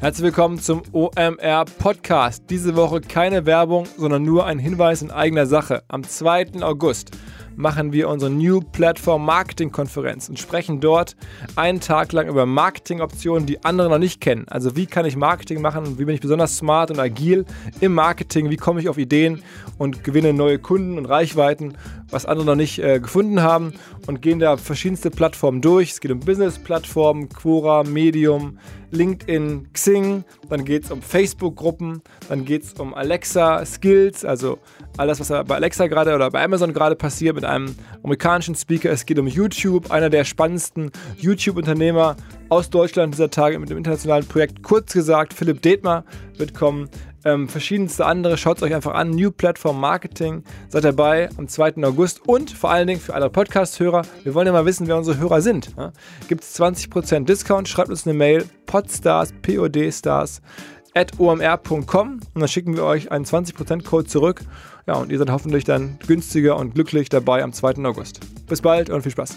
Herzlich willkommen zum OMR Podcast. Diese Woche keine Werbung, sondern nur ein Hinweis in eigener Sache. Am 2. August machen wir unsere New Platform Marketing Konferenz und sprechen dort einen Tag lang über Marketingoptionen, die andere noch nicht kennen. Also wie kann ich Marketing machen wie bin ich besonders smart und agil im Marketing, wie komme ich auf Ideen und gewinne neue Kunden und Reichweiten, was andere noch nicht äh, gefunden haben und gehen da verschiedenste Plattformen durch. Es geht um Business-Plattformen, Quora, Medium, LinkedIn, Xing, dann geht es um Facebook-Gruppen, dann geht es um Alexa-Skills, also alles, was bei Alexa gerade oder bei Amazon gerade passiert mit einem amerikanischen Speaker. Es geht um YouTube, einer der spannendsten YouTube-Unternehmer aus Deutschland dieser Tage mit dem internationalen Projekt. Kurz gesagt, Philipp Detmer wird kommen. Ähm, verschiedenste andere, schaut es euch einfach an. New Platform Marketing, seid dabei am 2. August und vor allen Dingen für alle Podcast-Hörer, wir wollen ja mal wissen, wer unsere Hörer sind. Ja? Gibt es 20% Discount, schreibt uns eine Mail, podstars, podstars, at omr.com und dann schicken wir euch einen 20% Code zurück. Ja, und ihr seid hoffentlich dann günstiger und glücklich dabei am 2. August. Bis bald und viel Spaß.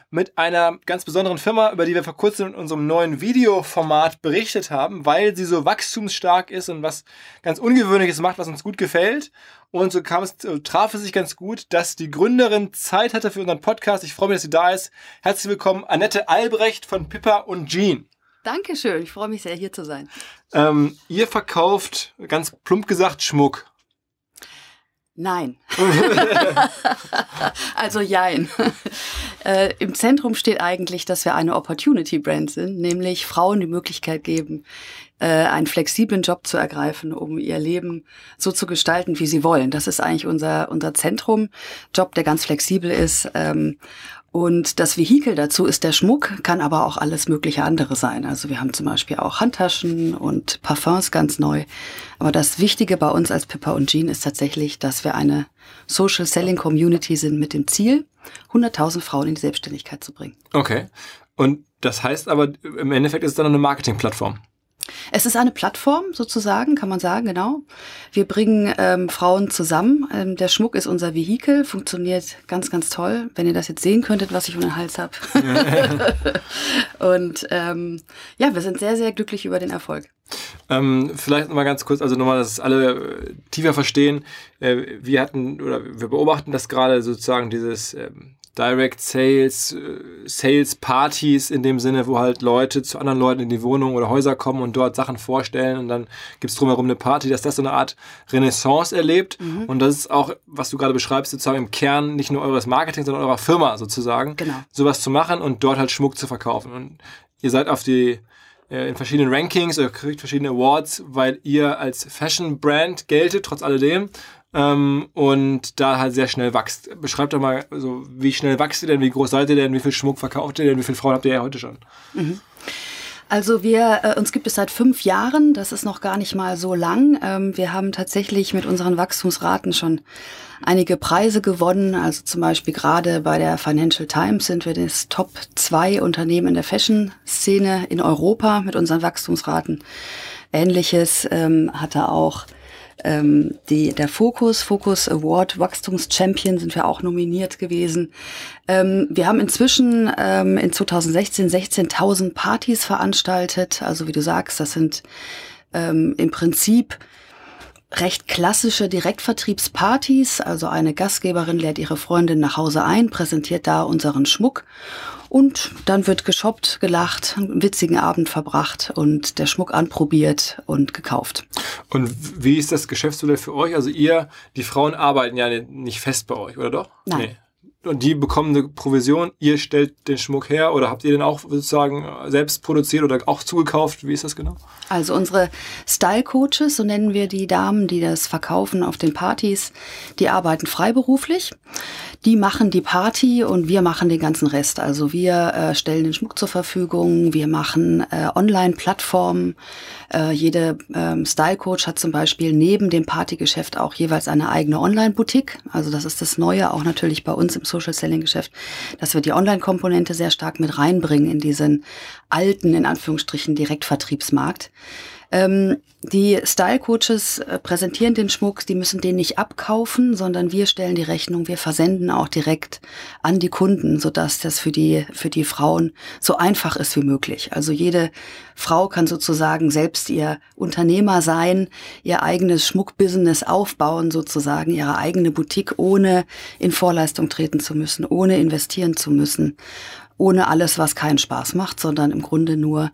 mit einer ganz besonderen Firma, über die wir vor kurzem in unserem neuen Videoformat berichtet haben, weil sie so wachstumsstark ist und was ganz Ungewöhnliches macht, was uns gut gefällt. Und so kam es, traf es sich ganz gut, dass die Gründerin Zeit hatte für unseren Podcast. Ich freue mich, dass sie da ist. Herzlich willkommen, Annette Albrecht von Pippa und Jean. Dankeschön, ich freue mich sehr, hier zu sein. Ähm, ihr verkauft, ganz plump gesagt, Schmuck. Nein. also jein. Äh, Im Zentrum steht eigentlich, dass wir eine Opportunity Brand sind, nämlich Frauen die Möglichkeit geben, äh, einen flexiblen Job zu ergreifen, um ihr Leben so zu gestalten, wie sie wollen. Das ist eigentlich unser, unser Zentrum. Job, der ganz flexibel ist. Ähm, und das Vehikel dazu ist der Schmuck, kann aber auch alles mögliche andere sein. Also wir haben zum Beispiel auch Handtaschen und Parfums ganz neu. Aber das Wichtige bei uns als Pippa und Jean ist tatsächlich, dass wir eine Social Selling Community sind mit dem Ziel, 100.000 Frauen in die Selbstständigkeit zu bringen. Okay. Und das heißt aber, im Endeffekt ist es dann eine Marketingplattform. Es ist eine Plattform sozusagen, kann man sagen, genau. Wir bringen ähm, Frauen zusammen. Ähm, der Schmuck ist unser Vehikel, funktioniert ganz, ganz toll. Wenn ihr das jetzt sehen könntet, was ich um den Hals habe. Und ähm, ja, wir sind sehr, sehr glücklich über den Erfolg. Ähm, vielleicht nochmal ganz kurz, also nochmal, dass alle äh, tiefer verstehen. Äh, wir hatten oder wir beobachten das gerade sozusagen dieses ähm, Direct Sales, äh, Sales Partys in dem Sinne, wo halt Leute zu anderen Leuten in die Wohnung oder Häuser kommen und dort Sachen vorstellen und dann gibt's drumherum eine Party, dass das so eine Art Renaissance erlebt. Mhm. Und das ist auch, was du gerade beschreibst, sozusagen im Kern nicht nur eures Marketing, sondern eurer Firma sozusagen. Genau. Sowas zu machen und dort halt Schmuck zu verkaufen. Und ihr seid auf die äh, in verschiedenen Rankings oder kriegt verschiedene Awards, weil ihr als Fashion Brand geltet, trotz alledem ähm, und da halt sehr schnell wächst. Beschreibt doch mal, so, wie schnell wächst ihr denn, wie groß seid ihr denn, wie viel Schmuck verkauft ihr denn, wie viele Frauen habt ihr ja heute schon? Mhm. Also wir, äh, uns gibt es seit fünf Jahren, das ist noch gar nicht mal so lang. Ähm, wir haben tatsächlich mit unseren Wachstumsraten schon einige Preise gewonnen. Also zum Beispiel gerade bei der Financial Times sind wir das Top 2 Unternehmen in der Fashion-Szene in Europa mit unseren Wachstumsraten. Ähnliches ähm, hatte auch ähm, die, der Focus, Focus Award Wachstumschampion sind wir auch nominiert gewesen. Ähm, wir haben inzwischen ähm, in 2016 16.000 Partys veranstaltet. Also wie du sagst, das sind ähm, im Prinzip recht klassische Direktvertriebspartys. Also eine Gastgeberin lädt ihre Freundin nach Hause ein, präsentiert da unseren Schmuck und dann wird geshoppt, gelacht, einen witzigen Abend verbracht und der Schmuck anprobiert und gekauft. Und wie ist das Geschäftsmodell für euch? Also ihr, die Frauen arbeiten ja nicht fest bei euch, oder doch? Nein. Nee und die bekommen eine Provision, ihr stellt den Schmuck her oder habt ihr den auch sozusagen selbst produziert oder auch zugekauft? Wie ist das genau? Also unsere Style Coaches, so nennen wir die Damen, die das verkaufen auf den Partys, die arbeiten freiberuflich. Die machen die Party und wir machen den ganzen Rest. Also wir äh, stellen den Schmuck zur Verfügung, wir machen äh, Online-Plattformen. Äh, jede ähm, Style Coach hat zum Beispiel neben dem Partygeschäft auch jeweils eine eigene Online-Boutique. Also das ist das Neue auch natürlich bei uns im Social Selling Geschäft, dass wir die Online-Komponente sehr stark mit reinbringen in diesen alten, in Anführungsstrichen, Direktvertriebsmarkt. Ähm, die Style Coaches äh, präsentieren den Schmuck, die müssen den nicht abkaufen, sondern wir stellen die Rechnung, wir versenden auch direkt an die Kunden, sodass das für die, für die Frauen so einfach ist wie möglich. Also jede Frau kann sozusagen selbst ihr Unternehmer sein, ihr eigenes Schmuckbusiness aufbauen, sozusagen ihre eigene Boutique, ohne in Vorleistung treten zu müssen, ohne investieren zu müssen ohne alles, was keinen Spaß macht, sondern im Grunde nur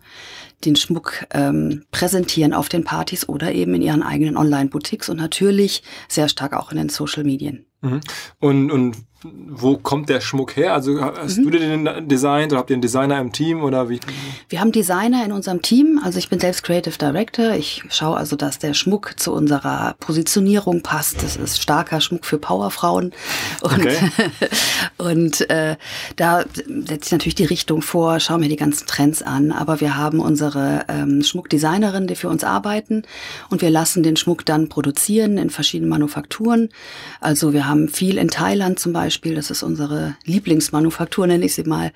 den Schmuck ähm, präsentieren auf den Partys oder eben in ihren eigenen Online-Boutiques und natürlich sehr stark auch in den Social Medien. Mhm. Und, und wo kommt der Schmuck her? Also hast mhm. du den designt oder habt ihr einen Designer im Team oder wie? Wir haben Designer in unserem Team. Also ich bin selbst Creative Director. Ich schaue also, dass der Schmuck zu unserer Positionierung passt. Das ist starker Schmuck für Powerfrauen. Und, okay. und äh, da setze ich natürlich die Richtung vor, schaue mir die ganzen Trends an. Aber wir haben unsere ähm, Schmuckdesignerin, die für uns arbeiten. Und wir lassen den Schmuck dann produzieren in verschiedenen Manufakturen. Also wir haben viel in Thailand zum Beispiel Beispiel. Das ist unsere Lieblingsmanufaktur, nenne ich sie mal.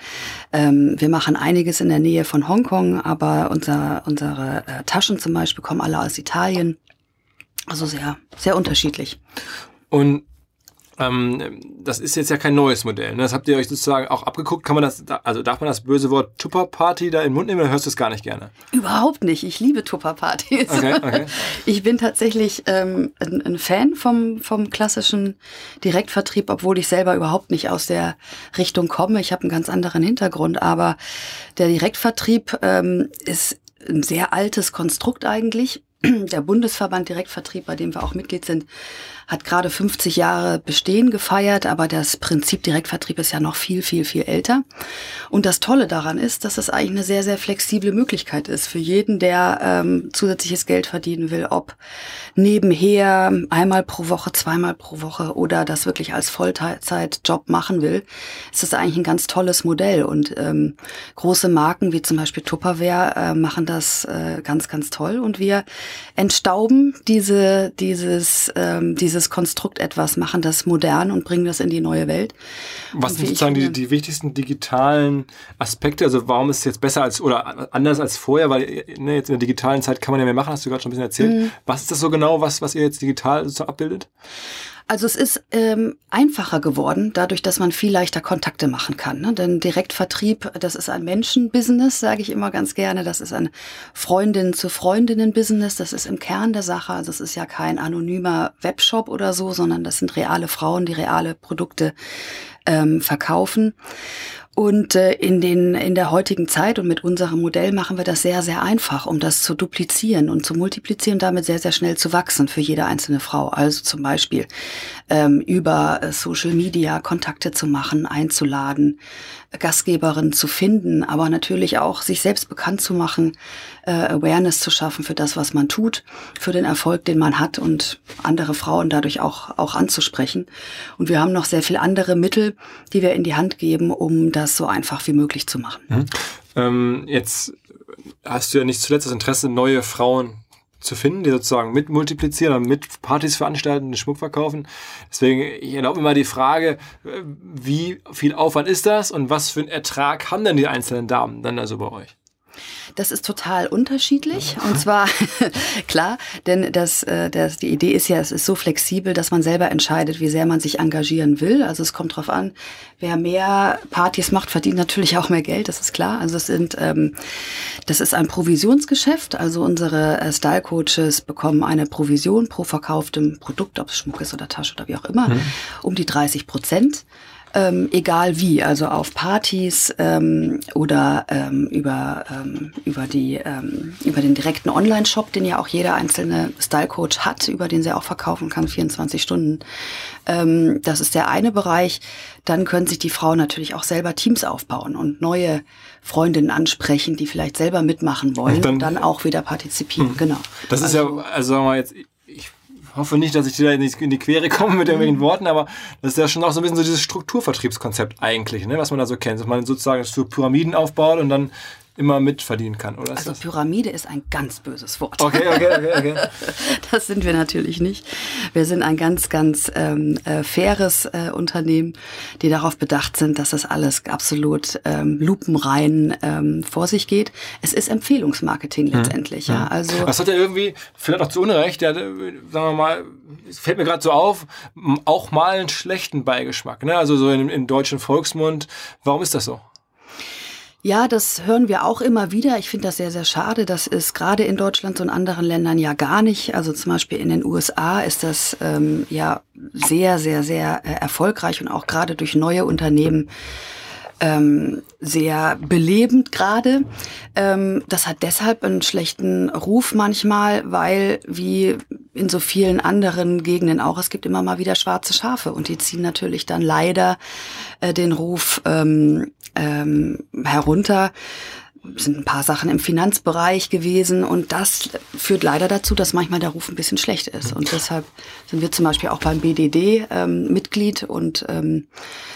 Ähm, wir machen einiges in der Nähe von Hongkong, aber unser, unsere äh, Taschen zum Beispiel kommen alle aus Italien. Also sehr, sehr unterschiedlich. Und ähm, das ist jetzt ja kein neues Modell. Ne? Das habt ihr euch sozusagen auch abgeguckt. Kann man das, also darf man das böse Wort Tupper-Party da in den Mund nehmen oder hörst du es gar nicht gerne? Überhaupt nicht. Ich liebe Tupper-Partys. Okay, okay. Ich bin tatsächlich ähm, ein, ein, Fan vom, vom klassischen Direktvertrieb, obwohl ich selber überhaupt nicht aus der Richtung komme. Ich habe einen ganz anderen Hintergrund, aber der Direktvertrieb ähm, ist ein sehr altes Konstrukt eigentlich. Der Bundesverband Direktvertrieb, bei dem wir auch Mitglied sind, hat gerade 50 Jahre Bestehen gefeiert, aber das Prinzip Direktvertrieb ist ja noch viel, viel, viel älter. Und das Tolle daran ist, dass es eigentlich eine sehr, sehr flexible Möglichkeit ist für jeden, der ähm, zusätzliches Geld verdienen will, ob nebenher einmal pro Woche, zweimal pro Woche oder das wirklich als Vollzeitjob machen will. Ist eigentlich ein ganz tolles Modell und ähm, große Marken wie zum Beispiel Tupperware äh, machen das äh, ganz, ganz toll und wir entstauben diese, dieses, ähm, dieses dieses Konstrukt etwas, machen das modern und bringen das in die neue Welt. Was sind sozusagen die, die wichtigsten digitalen Aspekte? Also warum ist es jetzt besser als oder anders als vorher? Weil ne, jetzt in der digitalen Zeit kann man ja mehr machen, hast du gerade schon ein bisschen erzählt. Mhm. Was ist das so genau, was, was ihr jetzt digital so abbildet? Also es ist ähm, einfacher geworden, dadurch, dass man viel leichter Kontakte machen kann. Ne? Denn Direktvertrieb, das ist ein Menschenbusiness, sage ich immer ganz gerne. Das ist ein Freundin zu Freundinnen-Business. Das ist im Kern der Sache. Also es ist ja kein anonymer Webshop oder so, sondern das sind reale Frauen, die reale Produkte ähm, verkaufen. Und äh, in, den, in der heutigen Zeit und mit unserem Modell machen wir das sehr, sehr einfach, um das zu duplizieren und zu multiplizieren, damit sehr, sehr schnell zu wachsen für jede einzelne Frau. Also zum Beispiel ähm, über äh, Social Media Kontakte zu machen, einzuladen, Gastgeberin zu finden, aber natürlich auch sich selbst bekannt zu machen, äh, Awareness zu schaffen für das, was man tut, für den Erfolg, den man hat und andere Frauen dadurch auch, auch anzusprechen. Und wir haben noch sehr viel andere Mittel, die wir in die Hand geben, um das so einfach wie möglich zu machen. Mhm. Ähm, jetzt hast du ja nicht zuletzt das Interesse, neue Frauen zu finden, die sozusagen mit multiplizieren und mit Partys veranstalten, den Schmuck verkaufen. Deswegen, ich erlaube mir mal die Frage, wie viel Aufwand ist das und was für einen Ertrag haben denn die einzelnen Damen dann also bei euch? Das ist total unterschiedlich. Und zwar, klar, denn das, äh, das, die Idee ist ja, es ist so flexibel, dass man selber entscheidet, wie sehr man sich engagieren will. Also es kommt drauf an, wer mehr Partys macht, verdient natürlich auch mehr Geld, das ist klar. Also es sind, ähm, das ist ein Provisionsgeschäft. Also unsere äh, Style Coaches bekommen eine Provision pro verkauftem Produkt, ob es Schmuck ist oder Tasche oder wie auch immer, mhm. um die 30 Prozent ähm, egal wie, also auf Partys ähm, oder ähm, über, ähm, über, die, ähm, über den direkten Online-Shop, den ja auch jeder einzelne Style-Coach hat, über den sie auch verkaufen kann, 24 Stunden. Ähm, das ist der eine Bereich. Dann können sich die Frauen natürlich auch selber Teams aufbauen und neue Freundinnen ansprechen, die vielleicht selber mitmachen wollen und dann, dann auch wieder partizipieren. Mh. Genau. Das also, ist ja, also, sagen wir jetzt, hoffe nicht, dass ich dir da in die Quere komme mit irgendwelchen mhm. Worten, aber das ist ja schon auch so ein bisschen so dieses Strukturvertriebskonzept eigentlich, ne, was man da so kennt. Dass man sozusagen für Pyramiden aufbaut und dann immer mitverdienen kann, oder? also Pyramide ist ein ganz böses Wort. Okay, okay, okay, okay. Das sind wir natürlich nicht. Wir sind ein ganz, ganz ähm, äh, faires äh, Unternehmen, die darauf bedacht sind, dass das alles absolut ähm, lupenrein ähm, vor sich geht. Es ist Empfehlungsmarketing hm. letztendlich, hm. ja. Also das hat ja irgendwie vielleicht auch zu Unrecht, ja, sagen wir mal, es fällt mir gerade so auf, auch mal einen schlechten Beigeschmack, ne? Also so im, im deutschen Volksmund. Warum ist das so? Ja, das hören wir auch immer wieder. Ich finde das sehr, sehr schade. Das ist gerade in Deutschland und anderen Ländern ja gar nicht. Also zum Beispiel in den USA ist das ähm, ja sehr, sehr, sehr äh, erfolgreich und auch gerade durch neue Unternehmen ähm, sehr belebend gerade. Ähm, das hat deshalb einen schlechten Ruf manchmal, weil wie in so vielen anderen Gegenden auch, es gibt immer mal wieder schwarze Schafe und die ziehen natürlich dann leider äh, den Ruf ähm, ähm, herunter sind ein paar Sachen im Finanzbereich gewesen und das führt leider dazu, dass manchmal der Ruf ein bisschen schlecht ist. Und deshalb sind wir zum Beispiel auch beim BDD ähm, Mitglied und ähm,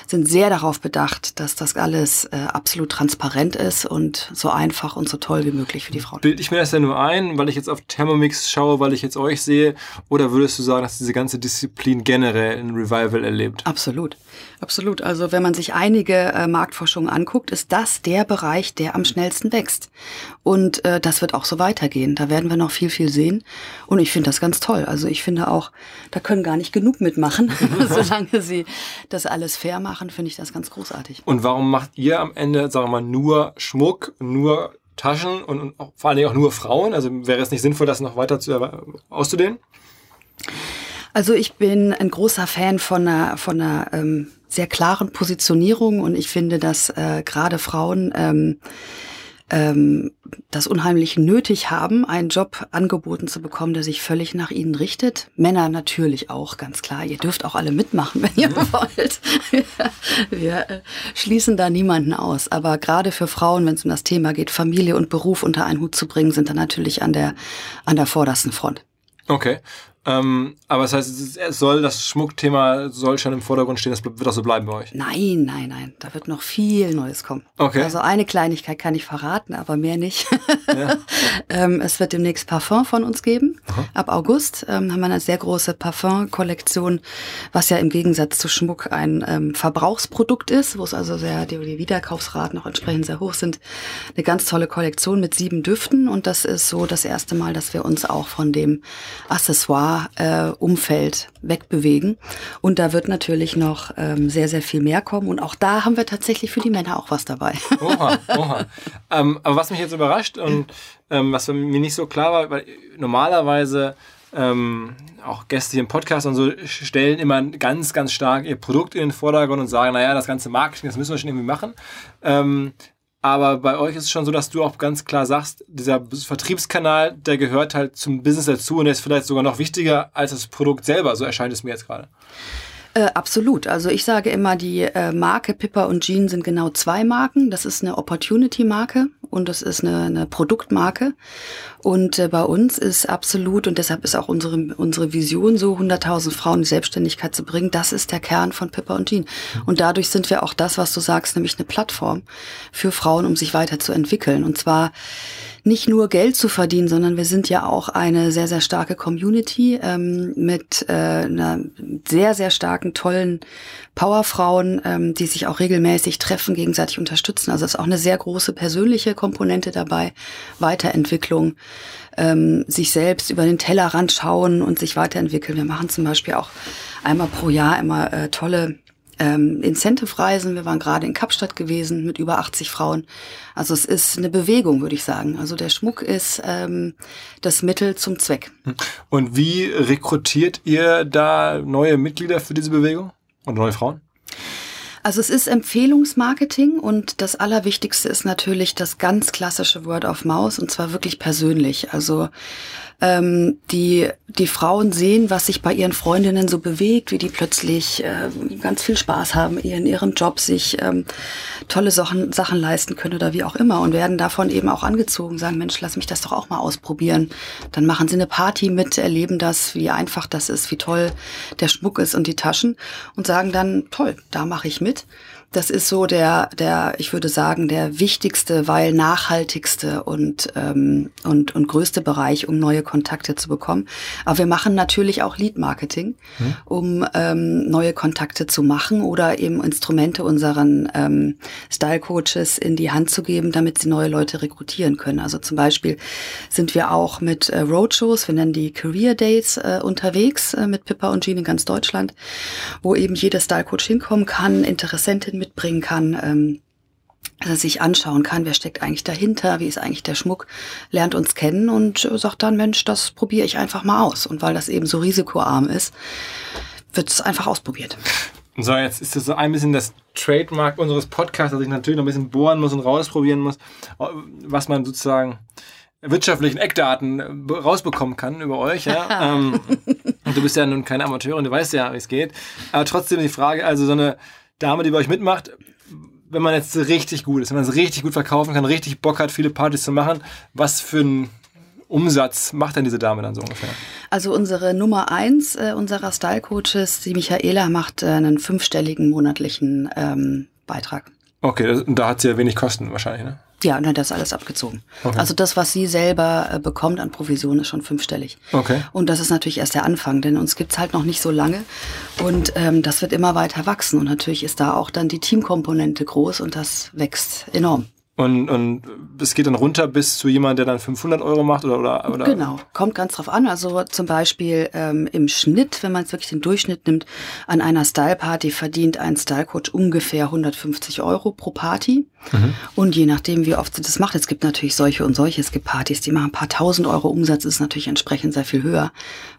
sind sehr darauf bedacht, dass das alles äh, absolut transparent ist und so einfach und so toll wie möglich für die Frauen. Bild ich mir das ja nur ein, weil ich jetzt auf Thermomix schaue, weil ich jetzt euch sehe, oder würdest du sagen, dass diese ganze Disziplin generell ein Revival erlebt? Absolut. Absolut. Also wenn man sich einige äh, Marktforschungen anguckt, ist das der Bereich, der am schnellsten wächst. Und äh, das wird auch so weitergehen. Da werden wir noch viel, viel sehen. Und ich finde das ganz toll. Also ich finde auch, da können gar nicht genug mitmachen. Solange sie das alles fair machen, finde ich das ganz großartig. Und warum macht ihr am Ende, sagen wir mal, nur Schmuck, nur Taschen und, und auch, vor allen Dingen auch nur Frauen? Also wäre es nicht sinnvoll, das noch weiter zu, auszudehnen? Also ich bin ein großer Fan von einer, von einer ähm, sehr klaren Positionierung und ich finde, dass äh, gerade Frauen ähm, ähm, das unheimlich nötig haben, einen Job angeboten zu bekommen, der sich völlig nach ihnen richtet. Männer natürlich auch, ganz klar. Ihr dürft auch alle mitmachen, wenn ihr wollt. wir, wir äh, schließen da niemanden aus. Aber gerade für Frauen, wenn es um das Thema geht, Familie und Beruf unter einen Hut zu bringen, sind da natürlich an der, an der vordersten Front. Okay. Ähm, aber das heißt, es soll das Schmuckthema soll schon im Vordergrund stehen, das wird auch so bleiben bei euch. Nein, nein, nein, da wird noch viel Neues kommen. Okay. Also eine Kleinigkeit kann ich verraten, aber mehr nicht. Ja. ähm, es wird demnächst Parfum von uns geben. Aha. Ab August ähm, haben wir eine sehr große Parfum-Kollektion, was ja im Gegensatz zu Schmuck ein ähm, Verbrauchsprodukt ist, wo es also sehr die, die Wiederkaufsraten auch entsprechend sehr hoch sind. Eine ganz tolle Kollektion mit sieben Düften und das ist so das erste Mal, dass wir uns auch von dem Accessoire Umfeld wegbewegen. Und da wird natürlich noch ähm, sehr, sehr viel mehr kommen. Und auch da haben wir tatsächlich für die Männer auch was dabei. Oha, oha. ähm, aber was mich jetzt überrascht und ähm, was mir nicht so klar war, weil normalerweise ähm, auch Gäste hier im Podcast und so stellen immer ganz, ganz stark ihr Produkt in den Vordergrund und sagen, naja, das ganze Marketing, das müssen wir schon irgendwie machen. Ähm, aber bei euch ist es schon so, dass du auch ganz klar sagst, dieser Vertriebskanal, der gehört halt zum Business dazu und der ist vielleicht sogar noch wichtiger als das Produkt selber. So erscheint es mir jetzt gerade. Äh, absolut. Also ich sage immer, die äh, Marke Pippa und Jean sind genau zwei Marken. Das ist eine Opportunity-Marke und das ist eine, eine Produktmarke. Und äh, bei uns ist absolut, und deshalb ist auch unsere, unsere Vision so, 100.000 Frauen in Selbstständigkeit zu bringen, das ist der Kern von Pippa und Jean. Und dadurch sind wir auch das, was du sagst, nämlich eine Plattform für Frauen, um sich weiterzuentwickeln. Und zwar nicht nur Geld zu verdienen, sondern wir sind ja auch eine sehr, sehr starke Community ähm, mit äh, einer sehr, sehr starken, tollen Powerfrauen, ähm, die sich auch regelmäßig treffen, gegenseitig unterstützen. Also es ist auch eine sehr große persönliche Komponente dabei, Weiterentwicklung, ähm, sich selbst über den Tellerrand schauen und sich weiterentwickeln. Wir machen zum Beispiel auch einmal pro Jahr immer äh, tolle ähm, Incentive-Reisen. Wir waren gerade in Kapstadt gewesen mit über 80 Frauen. Also es ist eine Bewegung, würde ich sagen. Also der Schmuck ist ähm, das Mittel zum Zweck. Und wie rekrutiert ihr da neue Mitglieder für diese Bewegung und neue Frauen? Also es ist Empfehlungsmarketing und das Allerwichtigste ist natürlich das ganz klassische Word of Mouse und zwar wirklich persönlich. Also ähm, die, die Frauen sehen, was sich bei ihren Freundinnen so bewegt, wie die plötzlich äh, ganz viel Spaß haben in ihrem Job, sich ähm, tolle Sachen, Sachen leisten können oder wie auch immer und werden davon eben auch angezogen, sagen, Mensch, lass mich das doch auch mal ausprobieren. Dann machen sie eine Party mit, erleben das, wie einfach das ist, wie toll der Schmuck ist und die Taschen und sagen dann, toll, da mache ich mit. Das ist so der, der, ich würde sagen, der wichtigste, weil nachhaltigste und, ähm, und, und größte Bereich, um neue Kontakte zu bekommen. Aber wir machen natürlich auch Lead-Marketing, hm. um ähm, neue Kontakte zu machen oder eben Instrumente unseren ähm, Style-Coaches in die Hand zu geben, damit sie neue Leute rekrutieren können. Also zum Beispiel sind wir auch mit äh, Roadshows, wir nennen die Career Days, äh, unterwegs äh, mit Pippa und Jean in ganz Deutschland, wo eben jeder Style-Coach hinkommen kann, Interessenten mitbringen kann, ähm, dass er sich anschauen kann, wer steckt eigentlich dahinter, wie ist eigentlich der Schmuck, lernt uns kennen und äh, sagt dann, Mensch, das probiere ich einfach mal aus. Und weil das eben so risikoarm ist, wird es einfach ausprobiert. So, jetzt ist das so ein bisschen das Trademark unseres Podcasts, dass ich natürlich noch ein bisschen bohren muss und rausprobieren muss, was man sozusagen wirtschaftlichen Eckdaten äh, rausbekommen kann über euch. Ja? ähm, du bist ja nun keine Amateurin, du weißt ja, wie es geht. Aber trotzdem die Frage, also so eine Dame, die bei euch mitmacht, wenn man jetzt richtig gut ist, wenn man es richtig gut verkaufen kann, richtig Bock hat, viele Partys zu machen, was für ein Umsatz macht denn diese Dame dann so ungefähr? Also unsere Nummer eins äh, unserer Style-Coaches, die Michaela, macht äh, einen fünfstelligen monatlichen ähm, Beitrag. Okay, da hat sie ja wenig Kosten wahrscheinlich, ne? Ja, und dann das alles abgezogen. Okay. Also das, was sie selber äh, bekommt an Provision, ist schon fünfstellig. Okay. Und das ist natürlich erst der Anfang, denn uns gibt's halt noch nicht so lange. Und ähm, das wird immer weiter wachsen. Und natürlich ist da auch dann die Teamkomponente groß und das wächst enorm. Und, und es geht dann runter bis zu jemand, der dann 500 Euro macht oder, oder, oder? Genau, kommt ganz drauf an. Also zum Beispiel ähm, im Schnitt, wenn man jetzt wirklich den Durchschnitt nimmt, an einer Style-Party verdient ein Style-Coach ungefähr 150 Euro pro Party. Mhm. Und je nachdem, wie oft sie das macht, es gibt natürlich solche und solche, es gibt Partys, die machen ein paar tausend Euro Umsatz, ist natürlich entsprechend sehr viel höher.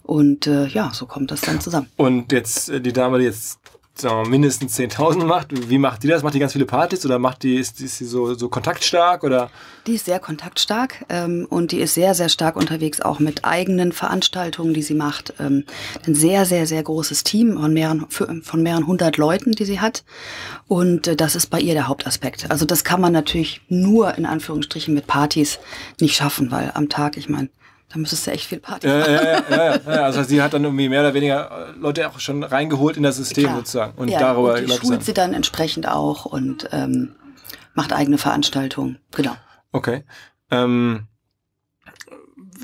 Und äh, ja, so kommt das dann zusammen. Und jetzt äh, die Dame, die jetzt sagen wir, mindestens 10.000 macht. Wie macht die das? Macht die ganz viele Partys oder macht die, ist, ist sie so, so kontaktstark oder? Die ist sehr kontaktstark ähm, und die ist sehr, sehr stark unterwegs, auch mit eigenen Veranstaltungen, die sie macht. Ähm, ein sehr, sehr, sehr großes Team von mehreren, von mehreren hundert Leuten, die sie hat. Und äh, das ist bei ihr der Hauptaspekt. Also das kann man natürlich nur in Anführungsstrichen mit Partys nicht schaffen, weil am Tag, ich meine, da müsstest du echt viel Party machen. Ja, ja, ja, ja, Also sie hat dann irgendwie mehr oder weniger äh, Leute auch schon reingeholt in das System Klar. sozusagen. Und ja, darüber und die schult sie dann entsprechend auch und ähm, macht eigene Veranstaltungen. Genau. Okay. Ähm,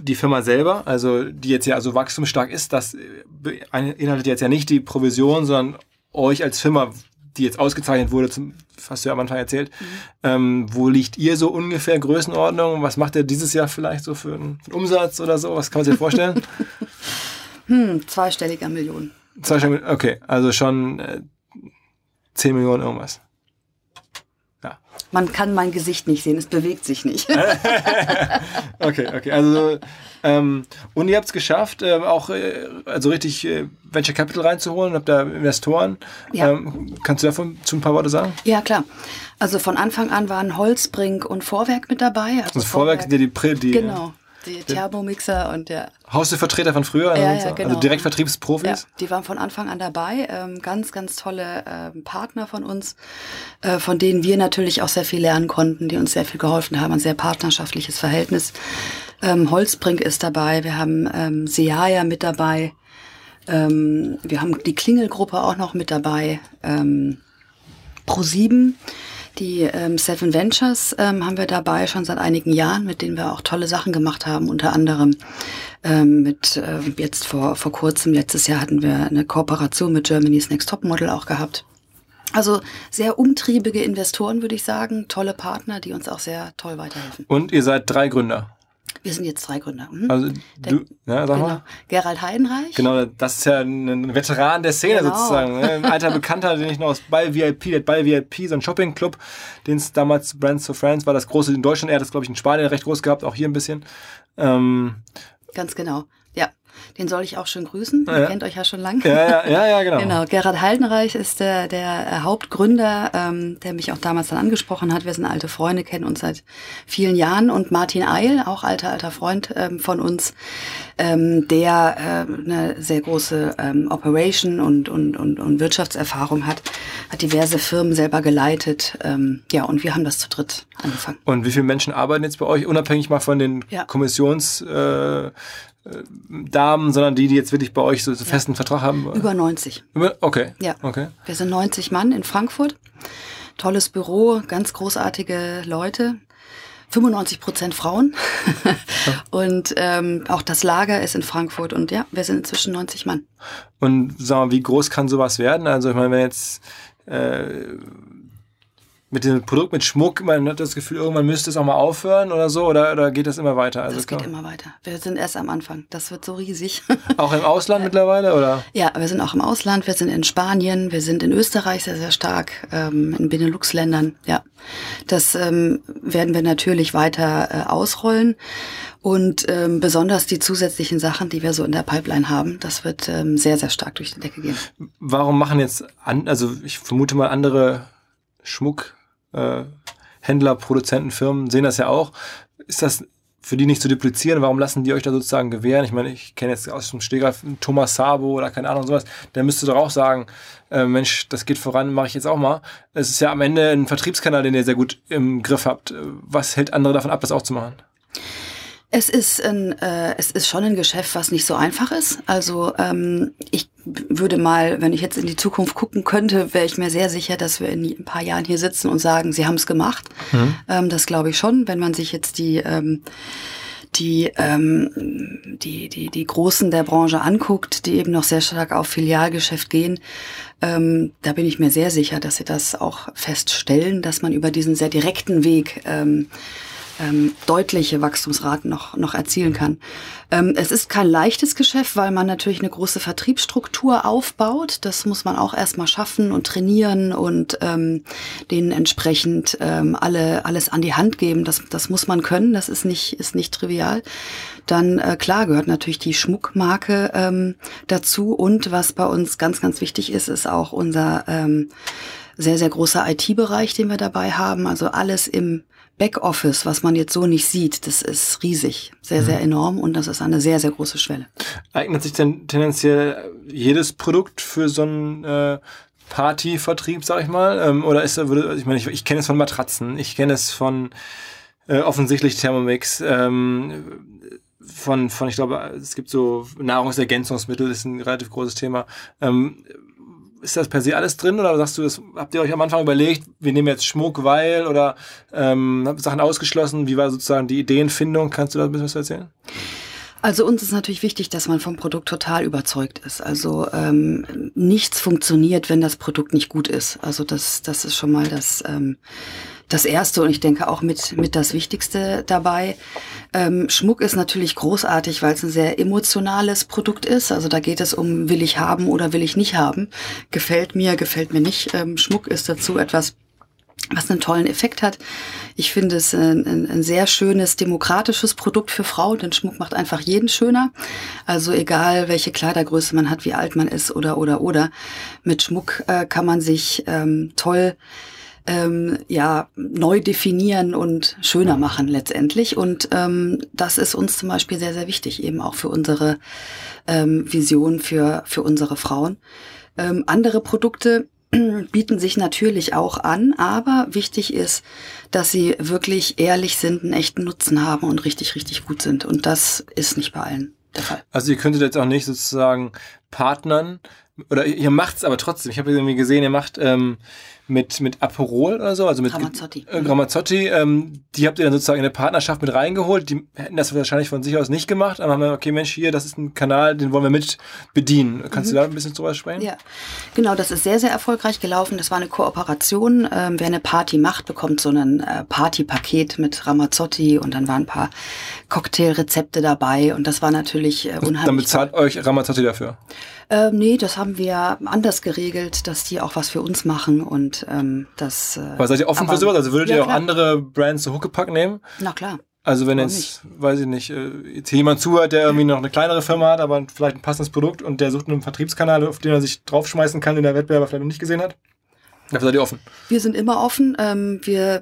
die Firma selber, also die jetzt ja so wachstumsstark ist, das beinhaltet jetzt ja nicht die Provision, sondern euch als Firma die jetzt ausgezeichnet wurde, zum, hast du ja am Anfang erzählt. Mhm. Ähm, wo liegt ihr so ungefähr Größenordnung? Was macht ihr dieses Jahr vielleicht so für einen Umsatz oder so? Was kann man sich vorstellen? hm, zweistelliger Millionen. Zweistelliger, okay, also schon äh, 10 Millionen irgendwas. Man kann mein Gesicht nicht sehen, es bewegt sich nicht. okay, okay. Also, ähm, und ihr habt es geschafft, äh, auch äh, also richtig äh, Venture Capital reinzuholen, habt da Investoren. Ja. Ähm, kannst du davon zu ein paar Worte sagen? Ja, klar. Also von Anfang an waren Holzbrink und Vorwerk mit dabei. Also, also Vorwerk sind ja die, die, die Genau. Die Thermomixer und der. Hausvertreter von früher, ja, ja, genau. also Direktvertriebsprofis. Ja, die waren von Anfang an dabei. Ähm, ganz, ganz tolle ähm, Partner von uns, äh, von denen wir natürlich auch sehr viel lernen konnten, die uns sehr viel geholfen haben. Ein sehr partnerschaftliches Verhältnis. Ähm, Holzbrink ist dabei, wir haben ähm, Seaya mit dabei, ähm, wir haben die Klingelgruppe auch noch mit dabei, ähm, Pro7 die ähm, Seven Ventures ähm, haben wir dabei schon seit einigen Jahren, mit denen wir auch tolle Sachen gemacht haben, unter anderem ähm, mit äh, jetzt vor, vor kurzem, letztes Jahr hatten wir eine Kooperation mit Germany's Next Top Model auch gehabt. Also sehr umtriebige Investoren, würde ich sagen, tolle Partner, die uns auch sehr toll weiterhelfen. Und ihr seid drei Gründer. Wir sind jetzt drei Gründer. Mhm. Also du, ja, sag genau. mal. Gerald Heidenreich. Genau, das ist ja ein Veteran der Szene genau. sozusagen. Ne? Ein alter Bekannter, den ich noch aus Ball VIP, der Ball VIP, so ein Shoppingclub, den es damals Brands for Friends war, das große in Deutschland. Er hat das, glaube ich, in Spanien recht groß gehabt, auch hier ein bisschen. Ähm, Ganz genau. Ja. Den soll ich auch schön grüßen. Ja. Ihr kennt euch ja schon lang. Ja, ja, ja, ja genau. Genau, Gerhard Haldenreich ist der, der äh, Hauptgründer, ähm, der mich auch damals dann angesprochen hat. Wir sind alte Freunde, kennen uns seit vielen Jahren. Und Martin Eil, auch alter, alter Freund ähm, von uns, ähm, der äh, eine sehr große ähm, Operation und, und, und, und Wirtschaftserfahrung hat, hat diverse Firmen selber geleitet. Ähm, ja, und wir haben das zu dritt angefangen. Und wie viele Menschen arbeiten jetzt bei euch, unabhängig mal von den Ja. Kommissions... Äh, Damen, sondern die, die jetzt wirklich bei euch so, so festen Vertrag haben? Über 90. Über- Okay. Ja. Okay. Wir sind 90 Mann in Frankfurt. Tolles Büro, ganz großartige Leute. 95 Prozent Frauen. und ähm, auch das Lager ist in Frankfurt. Und ja, wir sind inzwischen 90 Mann. Und sag mal, wie groß kann sowas werden? Also ich meine, wenn jetzt äh, mit dem Produkt, mit Schmuck, man hat das Gefühl, irgendwann müsste es auch mal aufhören oder so, oder, oder geht das immer weiter? Also Das geht immer weiter. Wir sind erst am Anfang. Das wird so riesig. auch im Ausland mittlerweile, oder? ja, wir sind auch im Ausland. Wir sind in Spanien. Wir sind in Österreich sehr, sehr stark. Ähm, in Benelux-Ländern. Ja, das ähm, werden wir natürlich weiter äh, ausrollen. Und ähm, besonders die zusätzlichen Sachen, die wir so in der Pipeline haben, das wird ähm, sehr, sehr stark durch die Decke gehen. Warum machen jetzt, an, also ich vermute mal andere Schmuck, äh, Händler, Produzenten, Firmen sehen das ja auch. Ist das für die nicht zu duplizieren? Warum lassen die euch da sozusagen gewähren? Ich meine, ich kenne jetzt aus dem Stegreif Thomas Sabo oder keine Ahnung sowas. Der müsste doch auch sagen, äh, Mensch, das geht voran, mache ich jetzt auch mal. Es ist ja am Ende ein Vertriebskanal, den ihr sehr gut im Griff habt. Was hält andere davon ab, das auch zu machen? Es ist ein, äh, es ist schon ein Geschäft, was nicht so einfach ist. Also ähm, ich würde mal, wenn ich jetzt in die Zukunft gucken könnte, wäre ich mir sehr sicher, dass wir in ein paar Jahren hier sitzen und sagen, sie haben es gemacht. Ähm, das glaube ich schon, wenn man sich jetzt die ähm, die, ähm, die, die, die Großen der Branche anguckt, die eben noch sehr stark auf Filialgeschäft gehen, ähm, da bin ich mir sehr sicher, dass sie das auch feststellen, dass man über diesen sehr direkten Weg ähm, ähm, deutliche Wachstumsraten noch, noch erzielen kann. Ähm, es ist kein leichtes Geschäft, weil man natürlich eine große Vertriebsstruktur aufbaut. Das muss man auch erstmal schaffen und trainieren und ähm, denen entsprechend ähm, alle, alles an die Hand geben. Das, das muss man können, das ist nicht, ist nicht trivial. Dann, äh, klar, gehört natürlich die Schmuckmarke ähm, dazu. Und was bei uns ganz, ganz wichtig ist, ist auch unser ähm, sehr, sehr großer IT-Bereich, den wir dabei haben. Also alles im Backoffice, was man jetzt so nicht sieht, das ist riesig, sehr, sehr enorm und das ist eine sehr, sehr große Schwelle. Eignet sich denn tendenziell jedes Produkt für so einen äh, Partyvertrieb, sag ich mal? Ähm, oder ist würde, ich meine, ich, ich kenne es von Matratzen, ich kenne es von äh, offensichtlich Thermomix, ähm, von, von, ich glaube, es gibt so Nahrungsergänzungsmittel, ist ein relativ großes Thema. Ähm, ist das per se alles drin oder sagst du, das habt ihr euch am Anfang überlegt, wir nehmen jetzt Schmuck, weil oder ähm, Sachen ausgeschlossen? Wie war sozusagen die Ideenfindung? Kannst du da ein bisschen was erzählen? Also uns ist natürlich wichtig, dass man vom Produkt total überzeugt ist. Also ähm, nichts funktioniert, wenn das Produkt nicht gut ist. Also das, das ist schon mal das, ähm, das Erste und ich denke auch mit, mit das Wichtigste dabei. Ähm, Schmuck ist natürlich großartig, weil es ein sehr emotionales Produkt ist. Also da geht es um, will ich haben oder will ich nicht haben. Gefällt mir, gefällt mir nicht. Ähm, Schmuck ist dazu etwas was einen tollen Effekt hat. Ich finde es ein, ein, ein sehr schönes, demokratisches Produkt für Frauen, denn Schmuck macht einfach jeden schöner. Also egal, welche Kleidergröße man hat, wie alt man ist oder, oder, oder. Mit Schmuck äh, kann man sich ähm, toll ähm, ja, neu definieren und schöner machen letztendlich. Und ähm, das ist uns zum Beispiel sehr, sehr wichtig, eben auch für unsere ähm, Vision für, für unsere Frauen. Ähm, andere Produkte bieten sich natürlich auch an, aber wichtig ist, dass sie wirklich ehrlich sind, einen echten Nutzen haben und richtig, richtig gut sind. Und das ist nicht bei allen der Fall. Also ihr könntet jetzt auch nicht sozusagen partnern oder ihr macht's aber trotzdem. Ich habe irgendwie gesehen, ihr macht ähm, mit mit Aperol oder so, also mit Ramazzotti. Äh, Ramazzotti, ähm, die habt ihr dann sozusagen in eine Partnerschaft mit reingeholt. Die hätten das wahrscheinlich von sich aus nicht gemacht, aber haben wir, okay, Mensch, hier, das ist ein Kanal, den wollen wir mit bedienen. Kannst du da ein bisschen drüber sprechen? Ja, genau, das ist sehr, sehr erfolgreich gelaufen. Das war eine Kooperation. Ähm, wer eine Party macht, bekommt so ein äh, Partypaket mit Ramazzotti und dann waren ein paar Cocktailrezepte dabei und das war natürlich äh, unheimlich. Dann bezahlt euch Ramazzotti dafür. Äh, nee, das haben wir anders geregelt, dass die auch was für uns machen und ähm, das. Äh, Aber seid ihr offen aber- für sowas? Also würdet Ja, ihr auch klar. andere Brands so Huckepack nehmen? Na klar. Also wenn jetzt, weiß ich nicht, äh, jetzt jemand zuhört, der irgendwie noch eine kleinere Firma hat, aber vielleicht ein passendes Produkt und der sucht einen Vertriebskanal, auf den er sich draufschmeißen kann, den der Wettbewerber vielleicht noch nicht gesehen hat, Dafür seid ihr offen? Wir sind immer offen. Ähm, wir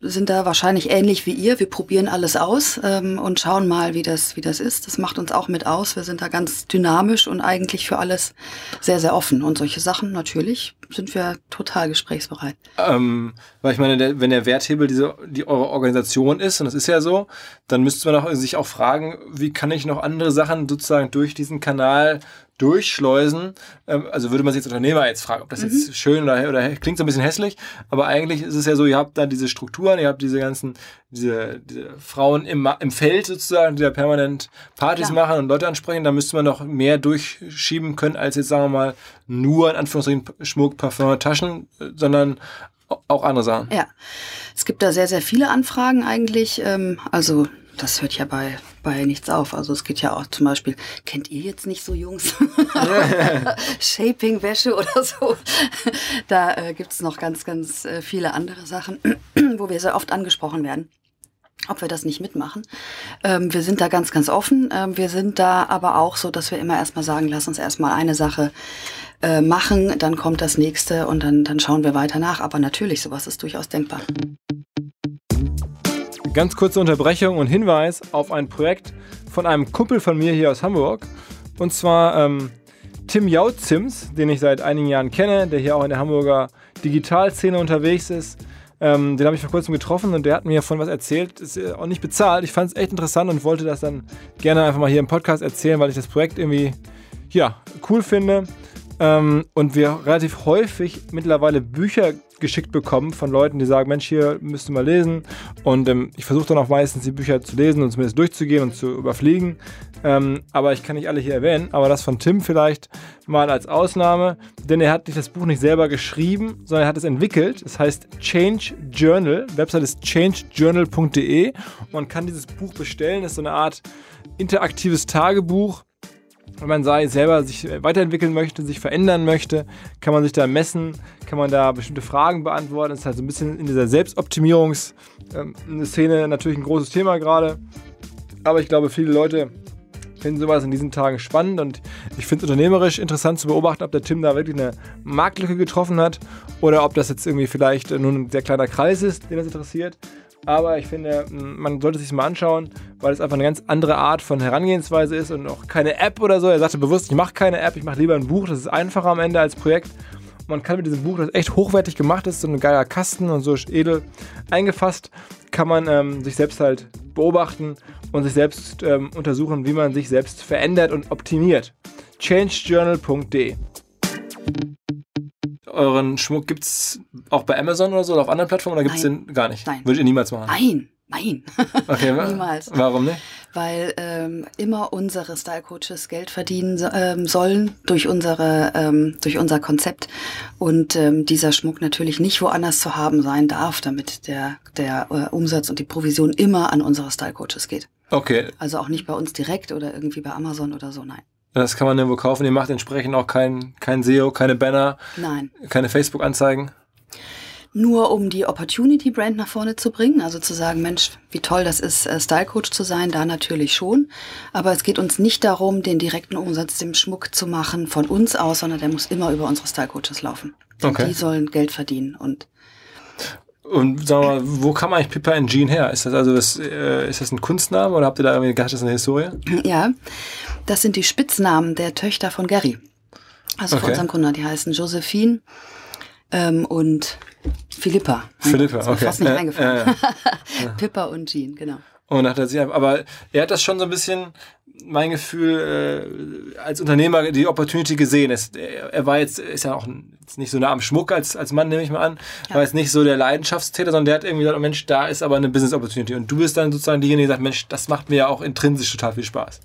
sind da wahrscheinlich ähnlich wie ihr. Wir probieren alles aus ähm, und schauen mal, wie das, wie das ist. Das macht uns auch mit aus. Wir sind da ganz dynamisch und eigentlich für alles sehr, sehr offen. Und solche Sachen natürlich sind wir total gesprächsbereit. Ähm, weil ich meine, der, wenn der Werthebel diese, die eure Organisation ist, und das ist ja so, dann müsste man auch, sich auch fragen, wie kann ich noch andere Sachen sozusagen durch diesen Kanal durchschleusen. Ähm, also würde man sich als Unternehmer jetzt fragen, ob das mhm. jetzt schön oder, oder klingt so ein bisschen hässlich, aber eigentlich ist es ja so, ihr habt da diese Strukturen, ihr habt diese ganzen, diese, diese Frauen im, im Feld sozusagen, die da permanent Partys Klar. machen und Leute ansprechen, da müsste man noch mehr durchschieben können, als jetzt sagen wir mal nur in Anführungsstrichen Schmuck, Parfum, Taschen, sondern auch andere Sachen. Ja, es gibt da sehr, sehr viele Anfragen eigentlich. Ähm, also das hört ja bei, bei nichts auf. Also es geht ja auch zum Beispiel, kennt ihr jetzt nicht so Jungs? Shaping-Wäsche oder so. Da äh, gibt es noch ganz, ganz äh, viele andere Sachen, wo wir sehr oft angesprochen werden ob wir das nicht mitmachen. Ähm, wir sind da ganz, ganz offen. Ähm, wir sind da aber auch so, dass wir immer erstmal sagen, lass uns erstmal eine Sache äh, machen, dann kommt das nächste und dann, dann schauen wir weiter nach. Aber natürlich, sowas ist durchaus denkbar. Ganz kurze Unterbrechung und Hinweis auf ein Projekt von einem Kumpel von mir hier aus Hamburg. Und zwar ähm, Tim Jautzims, den ich seit einigen Jahren kenne, der hier auch in der Hamburger Digitalszene unterwegs ist. Ähm, den habe ich vor kurzem getroffen und der hat mir von was erzählt. Ist auch nicht bezahlt. Ich fand es echt interessant und wollte das dann gerne einfach mal hier im Podcast erzählen, weil ich das Projekt irgendwie ja, cool finde. Ähm, und wir relativ häufig mittlerweile Bücher geschickt bekommen von Leuten, die sagen, Mensch, hier müsst ihr mal lesen. Und ähm, ich versuche dann auch meistens die Bücher zu lesen und zumindest durchzugehen und zu überfliegen. Ähm, aber ich kann nicht alle hier erwähnen. Aber das von Tim vielleicht mal als Ausnahme, denn er hat das Buch nicht selber geschrieben, sondern er hat es entwickelt. Es heißt Change Journal. Website ist changejournal.de. Man kann dieses Buch bestellen. Das ist so eine Art interaktives Tagebuch wenn man sei, selber sich weiterentwickeln möchte, sich verändern möchte, kann man sich da messen, kann man da bestimmte Fragen beantworten. Das ist halt so ein bisschen in dieser Selbstoptimierungsszene ähm, natürlich ein großes Thema gerade. Aber ich glaube, viele Leute finden sowas in diesen Tagen spannend und ich finde es unternehmerisch interessant zu beobachten, ob der Tim da wirklich eine Marktlücke getroffen hat oder ob das jetzt irgendwie vielleicht nur ein sehr kleiner Kreis ist, den das interessiert. Aber ich finde, man sollte sich mal anschauen, weil es einfach eine ganz andere Art von Herangehensweise ist und auch keine App oder so. Er sagte bewusst, ich mache keine App, ich mache lieber ein Buch. Das ist einfacher am Ende als Projekt. Man kann mit diesem Buch, das echt hochwertig gemacht ist, so ein geiler Kasten und so edel eingefasst, kann man ähm, sich selbst halt beobachten und sich selbst ähm, untersuchen, wie man sich selbst verändert und optimiert. changejournal.de euren Schmuck gibt es auch bei Amazon oder so oder auf anderen Plattformen oder gibt es den gar nicht? Nein. Würdet ihr niemals machen? Nein, nein. Okay, niemals. Warum nicht? Weil ähm, immer unsere Style Coaches Geld verdienen ähm, sollen durch unsere ähm, durch unser Konzept und ähm, dieser Schmuck natürlich nicht woanders zu haben sein darf, damit der der äh, Umsatz und die Provision immer an unsere Style Coaches geht. Okay. Also auch nicht bei uns direkt oder irgendwie bei Amazon oder so, nein. Das kann man nirgendwo kaufen. Ihr macht entsprechend auch kein, kein SEO, keine Banner, Nein. keine Facebook-Anzeigen. Nur um die Opportunity Brand nach vorne zu bringen, also zu sagen, Mensch, wie toll das ist, äh, Style Coach zu sein, da natürlich schon. Aber es geht uns nicht darum, den direkten Umsatz dem Schmuck zu machen von uns aus, sondern der muss immer über unsere Style Coaches laufen. Okay. Die sollen Geld verdienen und und sag mal, wo kam eigentlich Pippa in Jean her? Ist das also das, äh, ist das ein Kunstname oder habt ihr da irgendwie gedacht, das ist eine Historie? Ja, das sind die Spitznamen der Töchter von Gary. Also okay. von unserem Kunden, die heißen Josephine ähm, und Philippa. Philippa, okay. Fast nicht äh, eingefallen. Äh. Pippa und Jean, genau. Und hat er sich, aber er hat das schon so ein bisschen, mein Gefühl, äh, als Unternehmer die Opportunity gesehen. Es, er war jetzt, ist ja auch jetzt nicht so nah am Schmuck als, als Mann, nehme ich mal an. Ja. War jetzt nicht so der Leidenschaftstäter, sondern der hat irgendwie gesagt, oh Mensch, da ist aber eine Business Opportunity. Und du bist dann sozusagen diejenige, die sagt, Mensch, das macht mir ja auch intrinsisch total viel Spaß.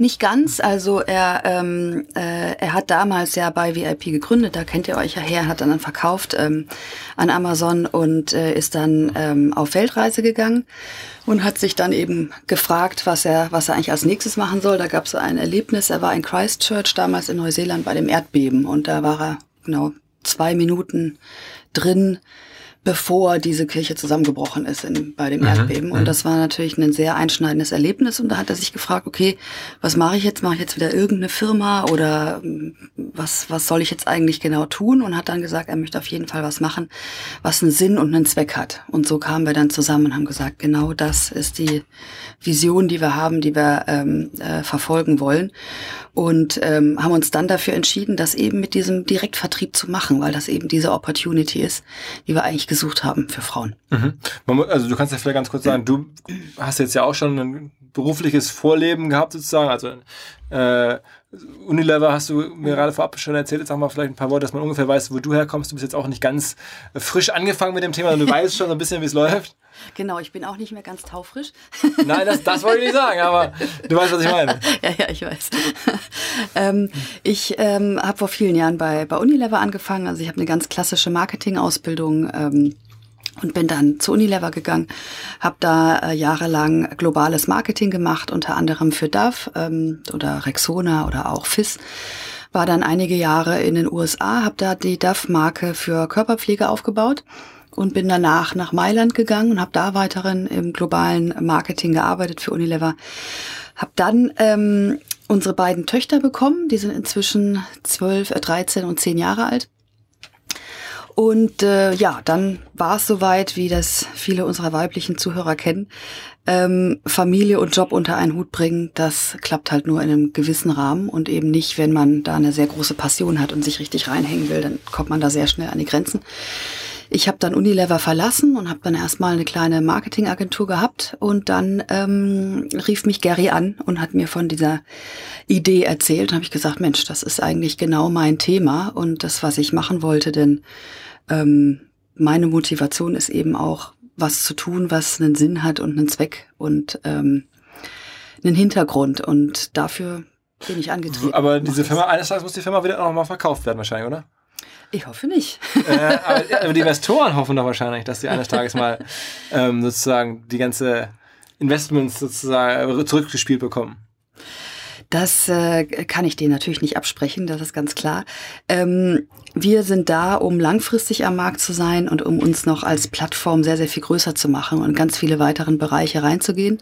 Nicht ganz, also er, ähm, äh, er hat damals ja bei VIP gegründet, da kennt ihr euch ja her, hat dann verkauft ähm, an Amazon und äh, ist dann ähm, auf Weltreise gegangen und hat sich dann eben gefragt, was er, was er eigentlich als nächstes machen soll. Da gab es ein Erlebnis, er war in Christchurch damals in Neuseeland bei dem Erdbeben und da war er genau zwei Minuten drin bevor diese Kirche zusammengebrochen ist in, bei dem mhm. Erdbeben. Und mhm. das war natürlich ein sehr einschneidendes Erlebnis. Und da hat er sich gefragt, okay, was mache ich jetzt? Mache ich jetzt wieder irgendeine Firma oder hm, was, was soll ich jetzt eigentlich genau tun? Und hat dann gesagt, er möchte auf jeden Fall was machen, was einen Sinn und einen Zweck hat. Und so kamen wir dann zusammen und haben gesagt, genau das ist die Vision, die wir haben, die wir ähm, äh, verfolgen wollen. Und ähm, haben uns dann dafür entschieden, das eben mit diesem Direktvertrieb zu machen, weil das eben diese Opportunity ist, die wir eigentlich gesucht haben für Frauen. Mhm. Also du kannst ja vielleicht ganz kurz sagen, du hast jetzt ja auch schon ein berufliches Vorleben gehabt sozusagen, also äh, Unilever hast du mir gerade vorab schon erzählt, jetzt sag mal vielleicht ein paar Worte, dass man ungefähr weiß, wo du herkommst. Du bist jetzt auch nicht ganz frisch angefangen mit dem Thema, du weißt schon so ein bisschen, wie es läuft. Genau, ich bin auch nicht mehr ganz taufrisch. Nein, das, das wollte ich nicht sagen, aber du weißt, was ich meine. ja, ja, ich weiß. ähm, ich ähm, habe vor vielen Jahren bei, bei Unilever angefangen. Also ich habe eine ganz klassische Marketing-Ausbildung. Ähm, und bin dann zu Unilever gegangen, habe da äh, jahrelang globales Marketing gemacht, unter anderem für DAF ähm, oder Rexona oder auch FIS. War dann einige Jahre in den USA, habe da die DAF-Marke für Körperpflege aufgebaut und bin danach nach Mailand gegangen und habe da weiterhin im globalen Marketing gearbeitet für Unilever. Habe dann ähm, unsere beiden Töchter bekommen, die sind inzwischen 12, äh, 13 und 10 Jahre alt. Und äh, ja, dann war es soweit, wie das viele unserer weiblichen Zuhörer kennen. Ähm, Familie und Job unter einen Hut bringen, das klappt halt nur in einem gewissen Rahmen und eben nicht, wenn man da eine sehr große Passion hat und sich richtig reinhängen will, dann kommt man da sehr schnell an die Grenzen. Ich habe dann Unilever verlassen und habe dann erstmal eine kleine Marketingagentur gehabt und dann ähm, rief mich Gary an und hat mir von dieser Idee erzählt. Und habe ich gesagt, Mensch, das ist eigentlich genau mein Thema und das, was ich machen wollte, denn ähm, meine Motivation ist eben auch, was zu tun, was einen Sinn hat und einen Zweck und ähm, einen Hintergrund. Und dafür bin ich angetreten. Aber diese Firma, eines Tages muss die Firma wieder auch mal verkauft werden, wahrscheinlich, oder? Ich hoffe nicht. äh, aber, die Investoren hoffen doch wahrscheinlich, dass sie eines Tages mal ähm, sozusagen die ganze Investments sozusagen zurückgespielt bekommen. Das äh, kann ich denen natürlich nicht absprechen, das ist ganz klar. Ähm, wir sind da, um langfristig am Markt zu sein und um uns noch als Plattform sehr, sehr viel größer zu machen und ganz viele weiteren Bereiche reinzugehen.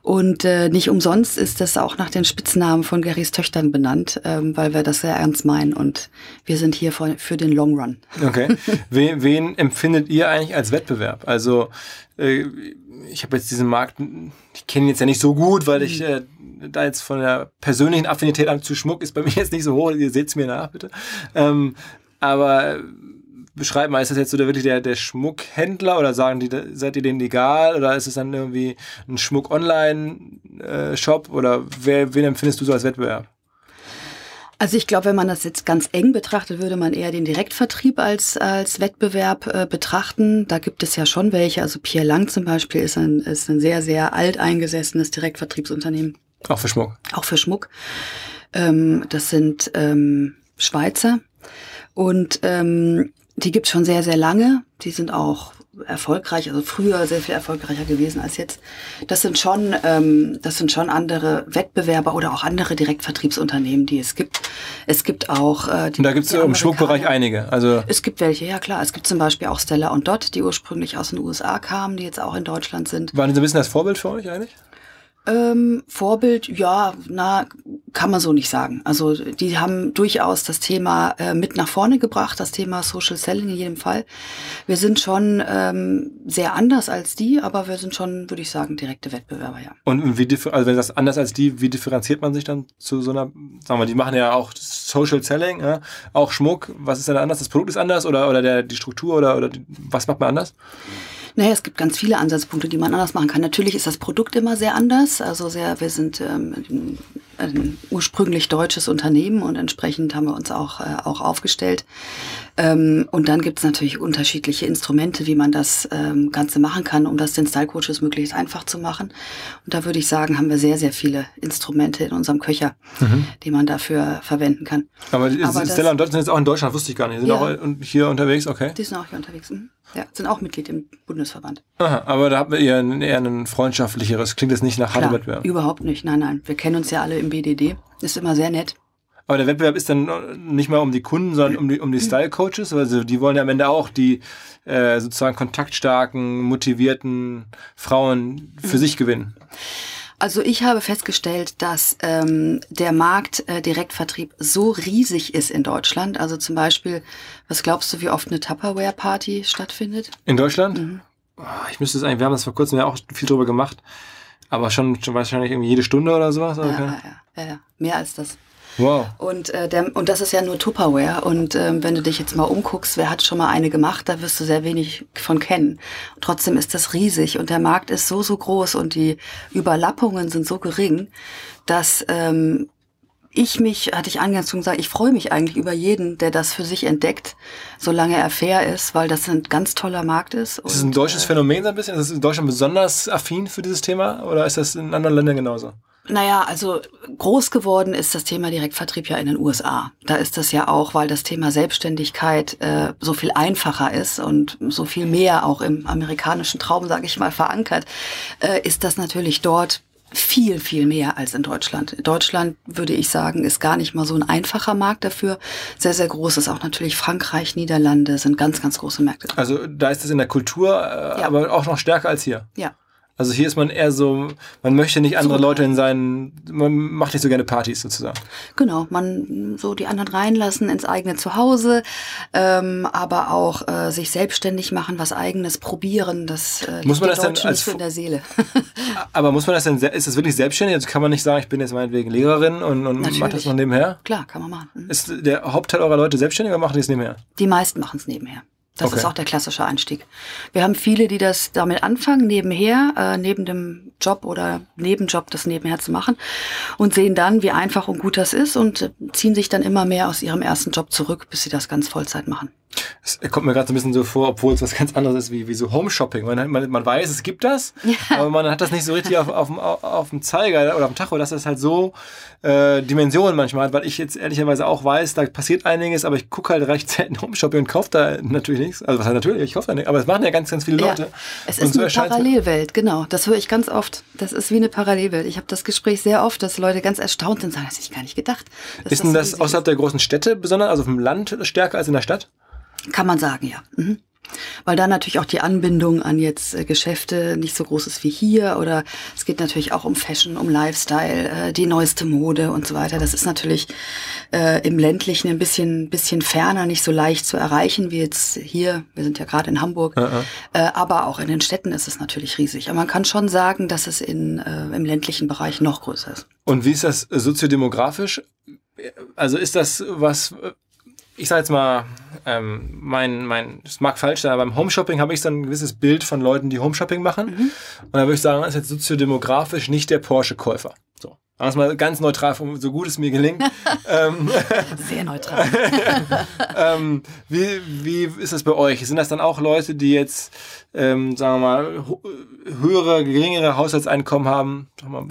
Und äh, nicht umsonst ist das auch nach den Spitznamen von Garys Töchtern benannt, ähm, weil wir das sehr ernst meinen und wir sind hier für, für den Long Run. Okay. wen, wen empfindet ihr eigentlich als Wettbewerb? Also äh, ich habe jetzt diesen Markt, ich kenne ihn jetzt ja nicht so gut, weil ich äh, da jetzt von der persönlichen Affinität an zu Schmuck ist bei mir jetzt nicht so hoch. Ihr seht es mir nach, bitte. Ähm, aber beschreiben mal, ist das jetzt so der, wirklich der, der Schmuckhändler oder sagen die, seid ihr denen egal oder ist es dann irgendwie ein Schmuck-Online-Shop oder wer, wen empfindest du so als Wettbewerb? Also ich glaube, wenn man das jetzt ganz eng betrachtet, würde man eher den Direktvertrieb als, als Wettbewerb äh, betrachten. Da gibt es ja schon welche. Also Pierre Lang zum Beispiel ist ein, ist ein sehr, sehr alteingesessenes Direktvertriebsunternehmen. Auch für Schmuck. Auch für Schmuck. Ähm, das sind ähm, Schweizer. Und ähm, die gibt's schon sehr, sehr lange. Die sind auch erfolgreich, also früher sehr viel erfolgreicher gewesen als jetzt. Das sind schon, ähm, das sind schon andere Wettbewerber oder auch andere Direktvertriebsunternehmen, die es gibt. Es gibt auch. Äh, die, und da gibt es im Schmuckbereich einige. Also es gibt welche, ja klar. Es gibt zum Beispiel auch Stella und Dot, die ursprünglich aus den USA kamen, die jetzt auch in Deutschland sind. Waren Sie ein bisschen das Vorbild für euch eigentlich? Ähm, Vorbild, ja, na, kann man so nicht sagen. Also die haben durchaus das Thema äh, mit nach vorne gebracht, das Thema Social Selling in jedem Fall. Wir sind schon ähm, sehr anders als die, aber wir sind schon, würde ich sagen, direkte Wettbewerber, ja. Und wie also wenn das anders als die, wie differenziert man sich dann zu so einer, sagen wir, die machen ja auch Social Selling, ja, auch Schmuck. Was ist denn anders? Das Produkt ist anders oder, oder der, die Struktur oder, oder die, was macht man anders? Naja, es gibt ganz viele Ansatzpunkte, die man anders machen kann. Natürlich ist das Produkt immer sehr anders. Also sehr, wir sind ähm, ein ursprünglich deutsches Unternehmen und entsprechend haben wir uns auch, äh, auch aufgestellt. Ähm, und dann gibt es natürlich unterschiedliche Instrumente, wie man das ähm, Ganze machen kann, um das den Style-Coaches möglichst einfach zu machen. Und da würde ich sagen, haben wir sehr, sehr viele Instrumente in unserem Köcher, mhm. die man dafür verwenden kann. Aber, Aber Stella und Dot sind jetzt auch in Deutschland, wusste ich gar nicht. Die sind ja. auch hier unterwegs, okay. Die sind auch hier unterwegs. Mhm. Ja, sind auch Mitglied im Bundesverband. Aha, aber da habt ihr eher ein, eher ein freundschaftlicheres, klingt das nicht nach hartem Wettbewerb? Überhaupt nicht, nein, nein. Wir kennen uns ja alle im BDD. Ist immer sehr nett. Aber der Wettbewerb ist dann nicht mal um die Kunden, sondern um die, um die Style-Coaches. Also die wollen ja am Ende auch die äh, sozusagen kontaktstarken, motivierten Frauen für sich gewinnen. Also ich habe festgestellt, dass ähm, der Markt äh, Direktvertrieb so riesig ist in Deutschland. Also zum Beispiel, was glaubst du, wie oft eine Tupperware-Party stattfindet? In Deutschland? Mhm. Oh, ich müsste es eigentlich, wir haben das vor kurzem ja auch viel drüber gemacht, aber schon, schon wahrscheinlich irgendwie jede Stunde oder sowas. Ja, ja, ja, ja, mehr als das. Wow. Und, äh, der, und das ist ja nur Tupperware. Und ähm, wenn du dich jetzt mal umguckst, wer hat schon mal eine gemacht, da wirst du sehr wenig von kennen. Trotzdem ist das riesig und der Markt ist so, so groß und die Überlappungen sind so gering, dass ähm, ich mich, hatte ich eingangs schon gesagt, ich freue mich eigentlich über jeden, der das für sich entdeckt, solange er fair ist, weil das ein ganz toller Markt ist. Ist es ein deutsches äh, Phänomen so ein bisschen? Ist es in Deutschland besonders affin für dieses Thema oder ist das in anderen Ländern genauso? Naja, also groß geworden ist das Thema Direktvertrieb ja in den USA. Da ist das ja auch, weil das Thema Selbstständigkeit äh, so viel einfacher ist und so viel mehr auch im amerikanischen Traum, sage ich mal, verankert, äh, ist das natürlich dort viel, viel mehr als in Deutschland. Deutschland, würde ich sagen, ist gar nicht mal so ein einfacher Markt dafür. Sehr, sehr groß ist auch natürlich Frankreich, Niederlande sind ganz, ganz große Märkte. Also da ist es in der Kultur, äh, ja. aber auch noch stärker als hier. Ja. Also hier ist man eher so, man möchte nicht andere so. Leute in seinen, man macht nicht so gerne Partys sozusagen. Genau, man so die anderen reinlassen ins eigene Zuhause, ähm, aber auch äh, sich selbstständig machen, was eigenes probieren, das äh, muss man das dann als so in der Seele. aber muss man das denn, ist das wirklich selbstständig? Also kann man nicht sagen, ich bin jetzt meinetwegen Lehrerin und, und mache das noch nebenher? Klar, kann man machen. Mhm. Ist der Hauptteil eurer Leute selbstständig oder machen die es nebenher? Die meisten machen es nebenher. Das okay. ist auch der klassische Einstieg. Wir haben viele, die das damit anfangen, nebenher, äh, neben dem Job oder Nebenjob das nebenher zu machen und sehen dann, wie einfach und gut das ist und ziehen sich dann immer mehr aus ihrem ersten Job zurück, bis sie das ganz Vollzeit machen. Es kommt mir gerade so ein bisschen so vor, obwohl es was ganz anderes ist, wie, wie so Home Shopping. Man, man, man weiß, es gibt das, ja. aber man hat das nicht so richtig auf, auf, auf, auf dem Zeiger oder auf dem Tacho, dass das halt so äh, Dimensionen manchmal hat, weil ich jetzt ehrlicherweise auch weiß, da passiert einiges, aber ich gucke halt recht selten Home Shopping und kaufe da natürlich nichts. Also was heißt natürlich, ich kaufe da nichts, aber es machen ja ganz, ganz viele Leute. Ja, es ist so eine Parallelwelt, genau. Das höre ich ganz oft. Das ist wie eine Parallelwelt. Ich habe das Gespräch sehr oft, dass Leute ganz erstaunt sind und sagen, das hätte ich gar nicht gedacht. Ist denn das außerhalb der großen Städte besonders, also dem Land stärker als in der Stadt? Kann man sagen, ja. Mhm. Weil da natürlich auch die Anbindung an jetzt äh, Geschäfte nicht so groß ist wie hier oder es geht natürlich auch um Fashion, um Lifestyle, äh, die neueste Mode und so weiter. Das ist natürlich äh, im ländlichen ein bisschen, bisschen ferner, nicht so leicht zu erreichen wie jetzt hier. Wir sind ja gerade in Hamburg, -uh. Äh, aber auch in den Städten ist es natürlich riesig. Aber man kann schon sagen, dass es in, äh, im ländlichen Bereich noch größer ist. Und wie ist das soziodemografisch? Also ist das was ich sage jetzt mal, ähm, mein, mein, es mag falsch sein, aber beim Homeshopping habe ich so ein gewisses Bild von Leuten, die Homeshopping machen. Mhm. Und da würde ich sagen, das ist jetzt soziodemografisch nicht der Porsche-Käufer. So. Das mal ganz neutral, so gut es mir gelingt. Ähm, Sehr neutral. ähm, wie, wie ist das bei euch? Sind das dann auch Leute, die jetzt, ähm, sagen wir mal, höhere, geringere Haushaltseinkommen haben? Sag mal,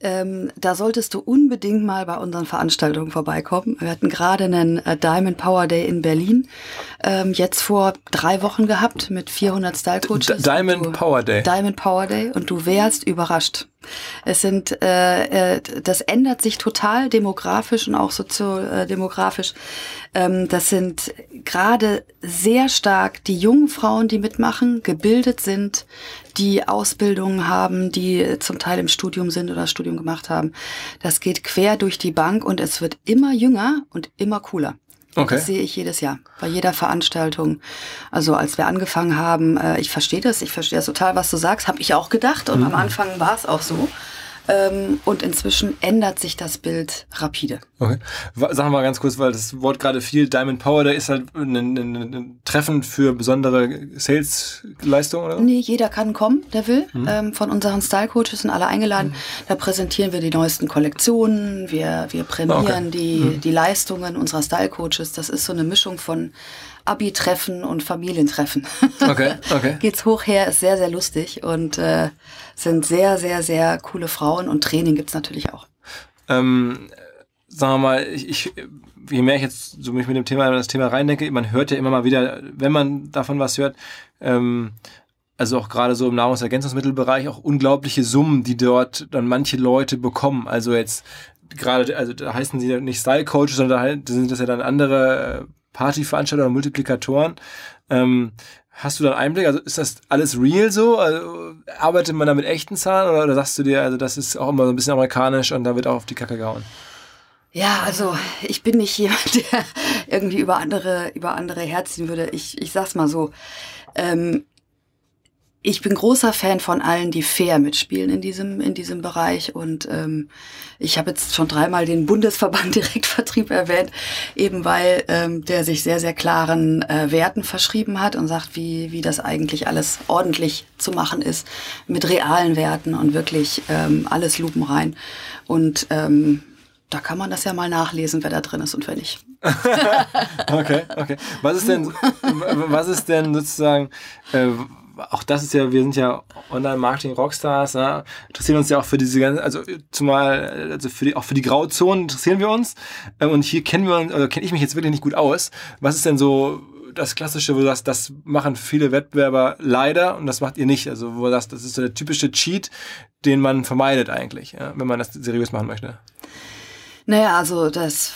ähm, da solltest du unbedingt mal bei unseren Veranstaltungen vorbeikommen. Wir hatten gerade einen äh, Diamond Power Day in Berlin, ähm, jetzt vor drei Wochen gehabt mit 400 Style Coaches. Diamond du, Power Day. Diamond Power Day und du wärst überrascht. Es sind, äh, äh, das ändert sich total demografisch und auch soziodemografisch. Ähm, das sind gerade sehr stark die jungen Frauen, die mitmachen, gebildet sind, die Ausbildungen haben, die zum Teil im Studium sind oder Studium gemacht haben. Das geht quer durch die Bank und es wird immer jünger und immer cooler. Okay. Das sehe ich jedes Jahr, bei jeder Veranstaltung. Also als wir angefangen haben, äh, ich verstehe das, ich verstehe das total, was du sagst, habe ich auch gedacht und mhm. am Anfang war es auch so. Ähm, und inzwischen ändert sich das Bild rapide. Okay. Sagen wir mal ganz kurz, weil das Wort gerade viel, Diamond Power, da ist halt ein, ein, ein Treffen für besondere Sales-Leistungen, oder? Nee, jeder kann kommen, der will. Mhm. Ähm, von unseren Style-Coaches sind alle eingeladen. Mhm. Da präsentieren wir die neuesten Kollektionen, wir, wir prämieren okay. die, mhm. die Leistungen unserer Style-Coaches. Das ist so eine Mischung von Abi-Treffen und Familientreffen. Okay, okay. Geht's hoch her, ist sehr, sehr lustig und äh, sind sehr, sehr, sehr coole Frauen und Training gibt's natürlich auch. Ähm, sagen wir mal, ich, ich, je mehr ich jetzt so mich mit dem Thema das Thema reindenke, man hört ja immer mal wieder, wenn man davon was hört, ähm, also auch gerade so im Nahrungsergänzungsmittelbereich, auch unglaubliche Summen, die dort dann manche Leute bekommen. Also jetzt gerade, also da heißen sie nicht Style Coaches, sondern da sind das ja dann andere äh, Partyveranstalter oder Multiplikatoren. Ähm, hast du dann Einblick? Also ist das alles real so? Also, arbeitet man da mit echten Zahlen oder, oder sagst du dir, also das ist auch immer so ein bisschen amerikanisch und da wird auch auf die Kacke gehauen? Ja, also ich bin nicht jemand, der irgendwie über andere, über andere herziehen würde. Ich, ich sag's mal so. Ähm, ich bin großer Fan von allen, die fair mitspielen in diesem, in diesem Bereich. Und ähm, ich habe jetzt schon dreimal den Bundesverband Direktvertrieb erwähnt, eben weil ähm, der sich sehr, sehr klaren äh, Werten verschrieben hat und sagt, wie, wie das eigentlich alles ordentlich zu machen ist, mit realen Werten und wirklich ähm, alles lupenrein. Und ähm, da kann man das ja mal nachlesen, wer da drin ist und wer nicht. okay, okay. Was ist denn, was ist denn sozusagen, äh, auch das ist ja, wir sind ja Online-Marketing-Rockstars, ne? interessieren uns ja auch für diese ganze, also zumal, also für die, auch für die Grauzonen interessieren wir uns. Ähm, und hier kennen wir uns, also kenne ich mich jetzt wirklich nicht gut aus. Was ist denn so das Klassische, wo du sagst, das machen viele Wettbewerber leider und das macht ihr nicht? Also wo du sagst, das ist so der typische Cheat, den man vermeidet eigentlich, wenn man das seriös machen möchte. Naja, also das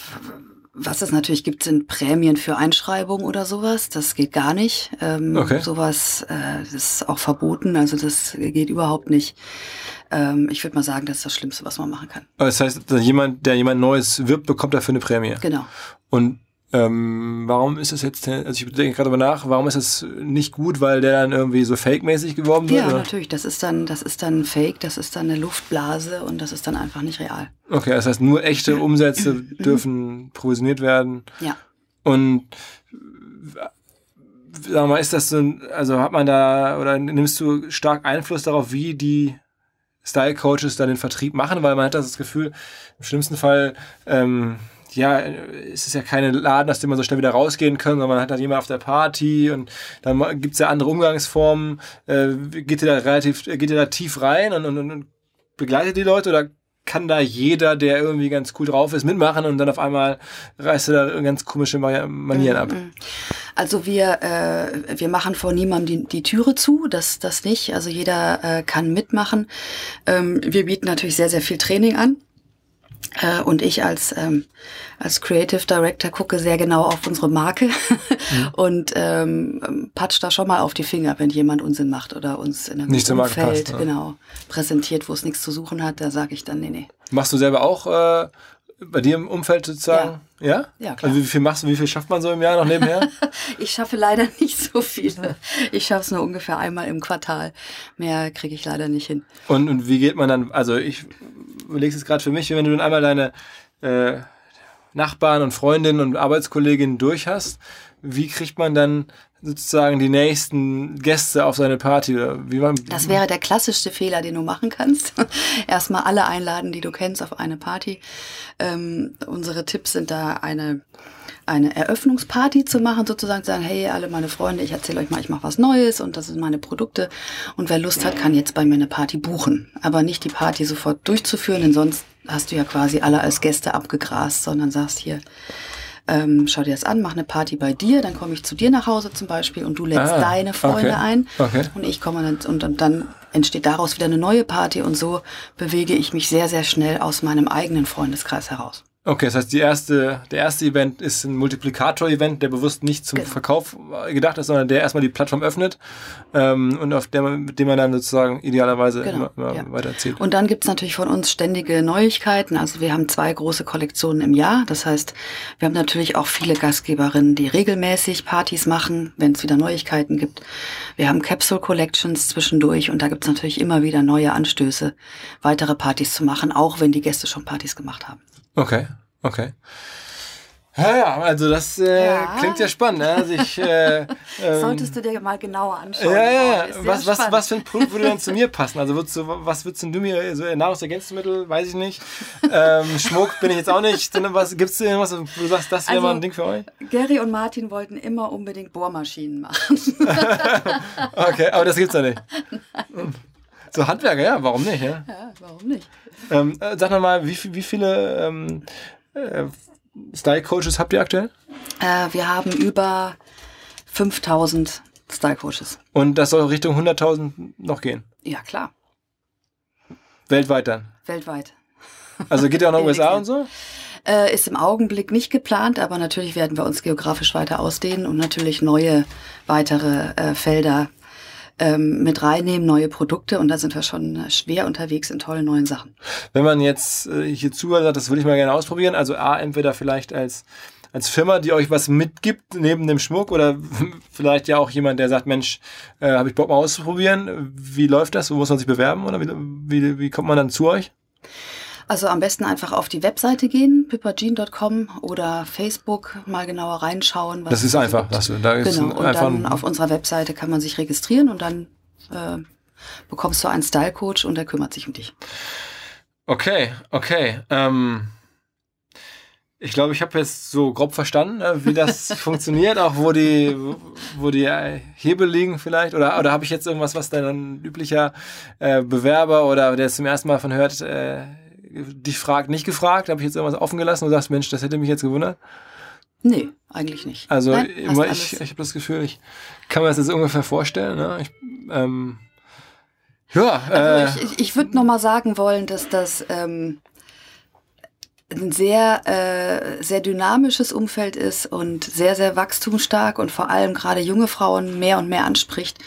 was es natürlich gibt, sind Prämien für Einschreibung oder sowas. Das geht gar nicht. Ähm, okay. Sowas äh, ist auch verboten. Also das geht überhaupt nicht. Ähm, ich würde mal sagen, das ist das Schlimmste, was man machen kann. Das heißt, jemand, der jemand Neues wirbt, bekommt dafür eine Prämie. Genau. Und ähm, warum ist es jetzt, also ich denke gerade darüber nach, warum ist es nicht gut, weil der dann irgendwie so fake-mäßig geworben wird? Ja, oder? natürlich, das ist dann, das ist dann fake, das ist dann eine Luftblase und das ist dann einfach nicht real. Okay, das heißt, nur echte Umsätze dürfen provisioniert werden. Ja. Und sag mal, ist das so, also hat man da, oder nimmst du stark Einfluss darauf, wie die Style Coaches dann den Vertrieb machen, weil man hat das Gefühl, im schlimmsten Fall, ähm, ja, es ist ja keine Laden, aus dem man so schnell wieder rausgehen kann, sondern man hat halt jemand auf der Party und dann gibt es ja andere Umgangsformen. Äh, geht ihr da relativ, geht ihr da tief rein und, und, und begleitet die Leute oder kann da jeder, der irgendwie ganz cool drauf ist, mitmachen und dann auf einmal reißt er da ganz komische Manieren ab? Mhm. Also wir, äh, wir machen vor niemandem die, die Türe zu, das, das nicht. Also jeder äh, kann mitmachen. Ähm, wir bieten natürlich sehr, sehr viel Training an. Äh, und ich als, ähm, als Creative Director gucke sehr genau auf unsere Marke mhm. und ähm, patsch da schon mal auf die Finger, wenn jemand Unsinn macht oder uns in einem Nicht Umfeld passt, ne? genau, präsentiert, wo es nichts zu suchen hat, da sage ich dann, nee, nee. Machst du selber auch äh, bei dir im Umfeld sozusagen? Ja. Ja? Ja, klar. Also wie viel machst du, wie viel schafft man so im Jahr noch nebenher? ich schaffe leider nicht so viel. Ich schaffe es nur ungefähr einmal im Quartal. Mehr kriege ich leider nicht hin. Und, und wie geht man dann, also ich überlege es gerade für mich, wenn du dann einmal deine äh, Nachbarn und Freundinnen und Arbeitskolleginnen durch hast, wie kriegt man dann sozusagen die nächsten Gäste auf seine Party? Oder wie man, das wäre der klassischste Fehler, den du machen kannst. Erstmal alle einladen, die du kennst, auf eine Party. Ähm, unsere Tipps sind da eine eine Eröffnungsparty zu machen, sozusagen zu sagen, hey, alle meine Freunde, ich erzähle euch mal, ich mache was Neues und das sind meine Produkte. Und wer Lust hat, kann jetzt bei mir eine Party buchen. Aber nicht die Party sofort durchzuführen, denn sonst hast du ja quasi alle als Gäste abgegrast, sondern sagst hier, ähm, schau dir das an, mach eine Party bei dir, dann komme ich zu dir nach Hause zum Beispiel und du lädst ah, deine Freunde okay, ein okay. und ich komme dann und, und dann entsteht daraus wieder eine neue Party und so bewege ich mich sehr, sehr schnell aus meinem eigenen Freundeskreis heraus. Okay, das heißt, die erste, der erste Event ist ein Multiplikator-Event, der bewusst nicht zum genau. Verkauf gedacht ist, sondern der erstmal die Plattform öffnet ähm, und auf der man, mit dem man dann sozusagen idealerweise genau, immer, immer ja. weiter erzählt. Und dann gibt's natürlich von uns ständige Neuigkeiten. Also wir haben zwei große Kollektionen im Jahr. Das heißt, wir haben natürlich auch viele Gastgeberinnen, die regelmäßig Partys machen, wenn es wieder Neuigkeiten gibt. Wir haben Capsule Collections zwischendurch und da gibt's natürlich immer wieder neue Anstöße, weitere Partys zu machen, auch wenn die Gäste schon Partys gemacht haben. Okay, okay. Ja, ja, also das äh, ja. klingt ja spannend. Ne? Also ich, äh, ähm, Solltest du dir mal genauer anschauen. Ja, ja, ja. Was, was, was für ein Produkt würde denn zu mir passen? Also würdest du, was würdest du mir, so Nahrungsergänzungsmittel, weiß ich nicht. Ähm, Schmuck bin ich jetzt auch nicht. Gibt es irgendwas, wo du sagst, das wäre also, mal ein Ding für euch? Gary und Martin wollten immer unbedingt Bohrmaschinen machen. okay, aber das gibt's ja nicht. Nein. So Handwerker, ja, warum nicht? Ja, ja warum nicht? Ähm, äh, sag mal, wie, wie viele ähm, äh, Style-Coaches habt ihr aktuell? Äh, wir haben über 5000 Style Coaches. Und das soll Richtung 100.000 noch gehen? Ja, klar. Weltweit dann? Weltweit. Also geht ja auch nach USA und so? Äh, ist im Augenblick nicht geplant, aber natürlich werden wir uns geografisch weiter ausdehnen und natürlich neue weitere äh, Felder ähm, mit reinnehmen, neue Produkte und da sind wir schon schwer unterwegs in tollen neuen Sachen. Wenn man jetzt äh, hier zuhört, das würde ich mal gerne ausprobieren, also A, entweder vielleicht als als Firma, die euch was mitgibt neben dem Schmuck oder vielleicht ja auch jemand, der sagt, Mensch, äh, habe ich Bock mal auszuprobieren. Wie läuft das? Wo muss man sich bewerben oder wie, wie, wie kommt man dann zu euch? Also am besten einfach auf die Webseite gehen, pipagene.com oder Facebook mal genauer reinschauen. das ist einfach. Das, da ist genau. Und einfach dann auf unserer Webseite kann man sich registrieren und dann äh, bekommst du einen Style Coach und der kümmert sich um dich. Okay, okay. Ähm, ich glaube, ich habe jetzt so grob verstanden, äh, wie das funktioniert, auch wo die, wo die Hebel liegen vielleicht. Oder, oder habe ich jetzt irgendwas, was dann üblicher äh, Bewerber oder der es zum ersten Mal von hört, äh, dich fragt, nicht gefragt? Habe ich jetzt irgendwas offen gelassen und sagst, Mensch, das hätte mich jetzt gewundert? Nee, eigentlich nicht. Also Nein, immer, ich, ich habe das Gefühl, ich kann mir das jetzt ungefähr vorstellen. Ne? Ich, ähm, ja, also äh, ich, ich würde noch mal sagen wollen, dass das ähm, ein sehr, äh, sehr dynamisches Umfeld ist und sehr, sehr wachstumsstark und vor allem gerade junge Frauen mehr und mehr anspricht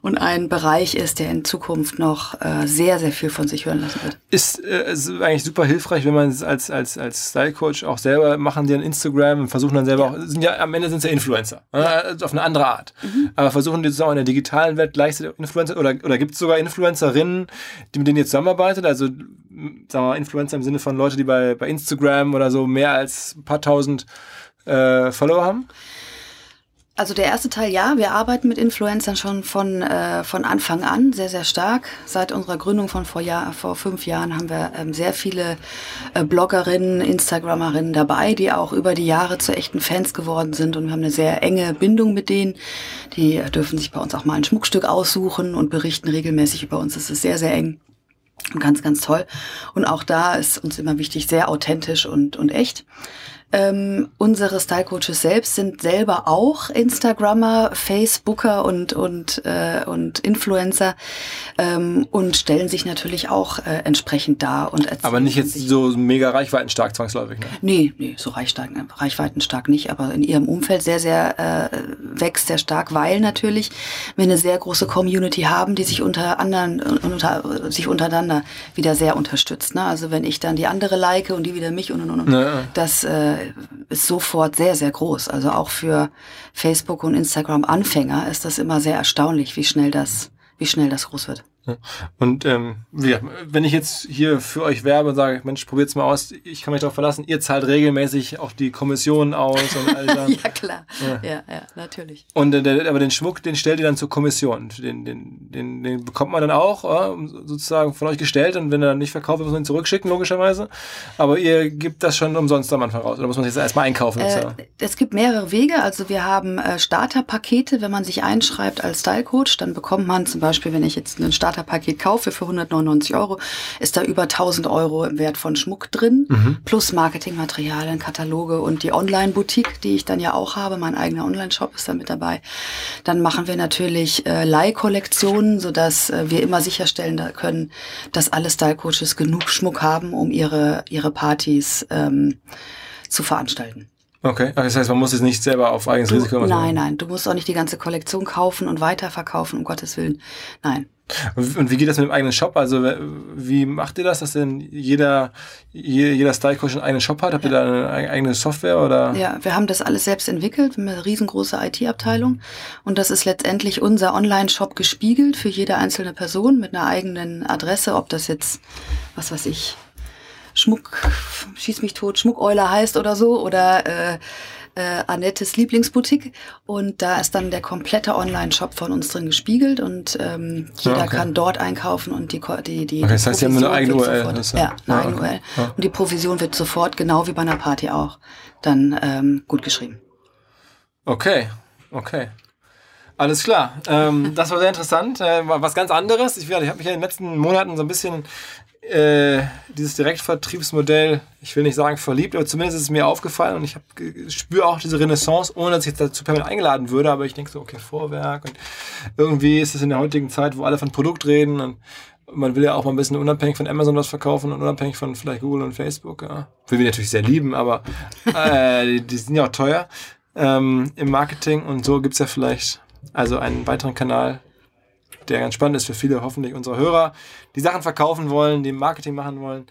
und ein Bereich ist, der in Zukunft noch äh, sehr, sehr viel von sich hören lassen wird. Ist, äh, ist eigentlich super hilfreich, wenn man es als, als, als Style Coach auch selber machen, die an Instagram und versuchen dann selber ja. auch, sind ja, am Ende sind es ja Influencer, ja. Also auf eine andere Art. Mhm. Aber versuchen die zusammen in der digitalen Welt gleichzeitig Influencer oder, oder gibt es sogar Influencerinnen, die mit denen ihr zusammenarbeitet? Also, sagen wir mal, Influencer im Sinne von Leute, die bei, bei Instagram oder so mehr als ein paar tausend äh, Follower haben? Also der erste Teil ja, wir arbeiten mit Influencern schon von, äh, von Anfang an sehr, sehr stark. Seit unserer Gründung von vor, Jahr, vor fünf Jahren haben wir ähm, sehr viele äh, Bloggerinnen, Instagrammerinnen dabei, die auch über die Jahre zu echten Fans geworden sind und wir haben eine sehr enge Bindung mit denen. Die dürfen sich bei uns auch mal ein Schmuckstück aussuchen und berichten regelmäßig über uns. Das ist sehr, sehr eng. Ganz, ganz toll. Und auch da ist uns immer wichtig, sehr authentisch und, und echt. Ähm, unsere Style Coaches selbst sind selber auch Instagrammer, Facebooker und und äh, und Influencer ähm, und stellen sich natürlich auch äh, entsprechend dar und Aber nicht jetzt so mega reichweitenstark zwangsläufig, ne? Nee, nee, so reichweitenstark nicht, aber in ihrem Umfeld sehr sehr äh, wächst sehr stark, weil natürlich wir eine sehr große Community haben, die sich unter anderen unter sich untereinander wieder sehr unterstützt, ne? Also wenn ich dann die andere like und die wieder mich und und und, ja. das äh, ist sofort sehr, sehr groß. Also auch für Facebook und Instagram Anfänger ist das immer sehr erstaunlich, wie schnell das, wie schnell das groß wird. Und ähm, ja, wenn ich jetzt hier für euch werbe und sage, Mensch, probiert's mal aus, ich kann mich darauf verlassen, ihr zahlt regelmäßig auch die Kommission aus und all das. ja, klar. Ja. ja, ja, natürlich. Und äh, der, aber den Schmuck, den stellt ihr dann zur Kommission. Den, den, den, den bekommt man dann auch äh, sozusagen von euch gestellt und wenn er dann nicht verkauft wird, muss man ihn zurückschicken, logischerweise. Aber ihr gebt das schon umsonst am Anfang raus. Oder muss man jetzt erstmal einkaufen? Äh, es gibt mehrere Wege. Also wir haben äh, Starterpakete, wenn man sich einschreibt als Style Coach, dann bekommt man zum Beispiel, wenn ich jetzt einen Starter Starterpaket kaufe für 199 Euro, ist da über 1000 Euro im Wert von Schmuck drin, mhm. plus Marketingmaterialien, Kataloge und die Online-Boutique, die ich dann ja auch habe. Mein eigener Online-Shop ist da mit dabei. Dann machen wir natürlich äh, Leihkollektionen, sodass äh, wir immer sicherstellen können, dass alle Style-Coaches genug Schmuck haben, um ihre, ihre Partys ähm, zu veranstalten. Okay, das heißt, man muss es nicht selber auf eigenes Risiko machen? Nein, nein, du musst auch nicht die ganze Kollektion kaufen und weiterverkaufen, um Gottes Willen. Nein. Und wie geht das mit dem eigenen Shop? Also wie macht ihr das, dass denn jeder, jeder Style Coach einen eigenen Shop hat? Habt ihr da eine eigene Software oder? Ja, wir haben das alles selbst entwickelt, eine riesengroße IT-Abteilung. Und das ist letztendlich unser Online-Shop gespiegelt für jede einzelne Person mit einer eigenen Adresse, ob das jetzt, was weiß ich, Schmuck, schieß mich tot, Schmuckeuler heißt oder so oder äh, äh, Annettes Lieblingsboutique und da ist dann der komplette Online-Shop von uns drin gespiegelt und ähm, jeder okay. kann dort einkaufen und die die die, okay, das heißt, Sie haben eine eigene URL. Sofort, ja, eine eigene okay. URL. Ja. Und die Provision wird sofort, genau wie bei einer Party auch, dann ähm, gut geschrieben. Okay, okay. Alles klar. Ähm, das war sehr interessant. Äh, was ganz anderes. Ich, ich habe mich in den letzten Monaten so ein bisschen äh, dieses Direktvertriebsmodell, ich will nicht sagen verliebt, aber zumindest ist es mir aufgefallen und ich spüre auch diese Renaissance, ohne dass ich dazu permanent eingeladen würde, aber ich denke so, okay, Vorwerk und irgendwie ist es in der heutigen Zeit, wo alle von Produkt reden und man will ja auch mal ein bisschen unabhängig von Amazon was verkaufen und unabhängig von vielleicht Google und Facebook. Ja. Will wir natürlich sehr lieben, aber äh, die, die, sind ja auch teuer ähm, im Marketing und so gibt es ja vielleicht also einen weiteren Kanal, der ganz spannend ist für viele, hoffentlich unsere Hörer, die Sachen verkaufen wollen, die Marketing machen wollen.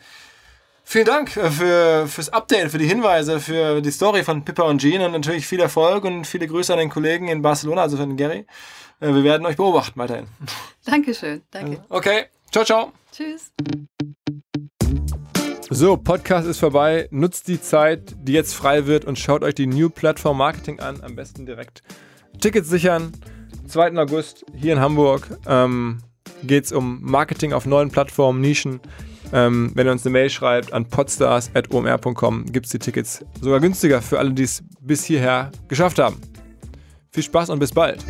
Vielen Dank äh, für, fürs Update, für die Hinweise, für die Story von Pippa und Jean und natürlich viel Erfolg und viele Grüße an den Kollegen in Barcelona, also von Gary. Äh, wir werden euch beobachten weiterhin. Dankeschön, danke. Okay, ciao, ciao. Tschüss. So, Podcast ist vorbei. Nutzt die Zeit, die jetzt frei wird und schaut euch die New Platform Marketing an. Am besten direkt Tickets sichern. 2. August hier in Hamburg ähm, geht es um Marketing auf neuen Plattformen, Nischen. Ähm, wenn ihr uns eine Mail schreibt an podstars.omr.com, gibt es die Tickets sogar günstiger für alle, die es bis hierher geschafft haben. Viel Spaß und bis bald.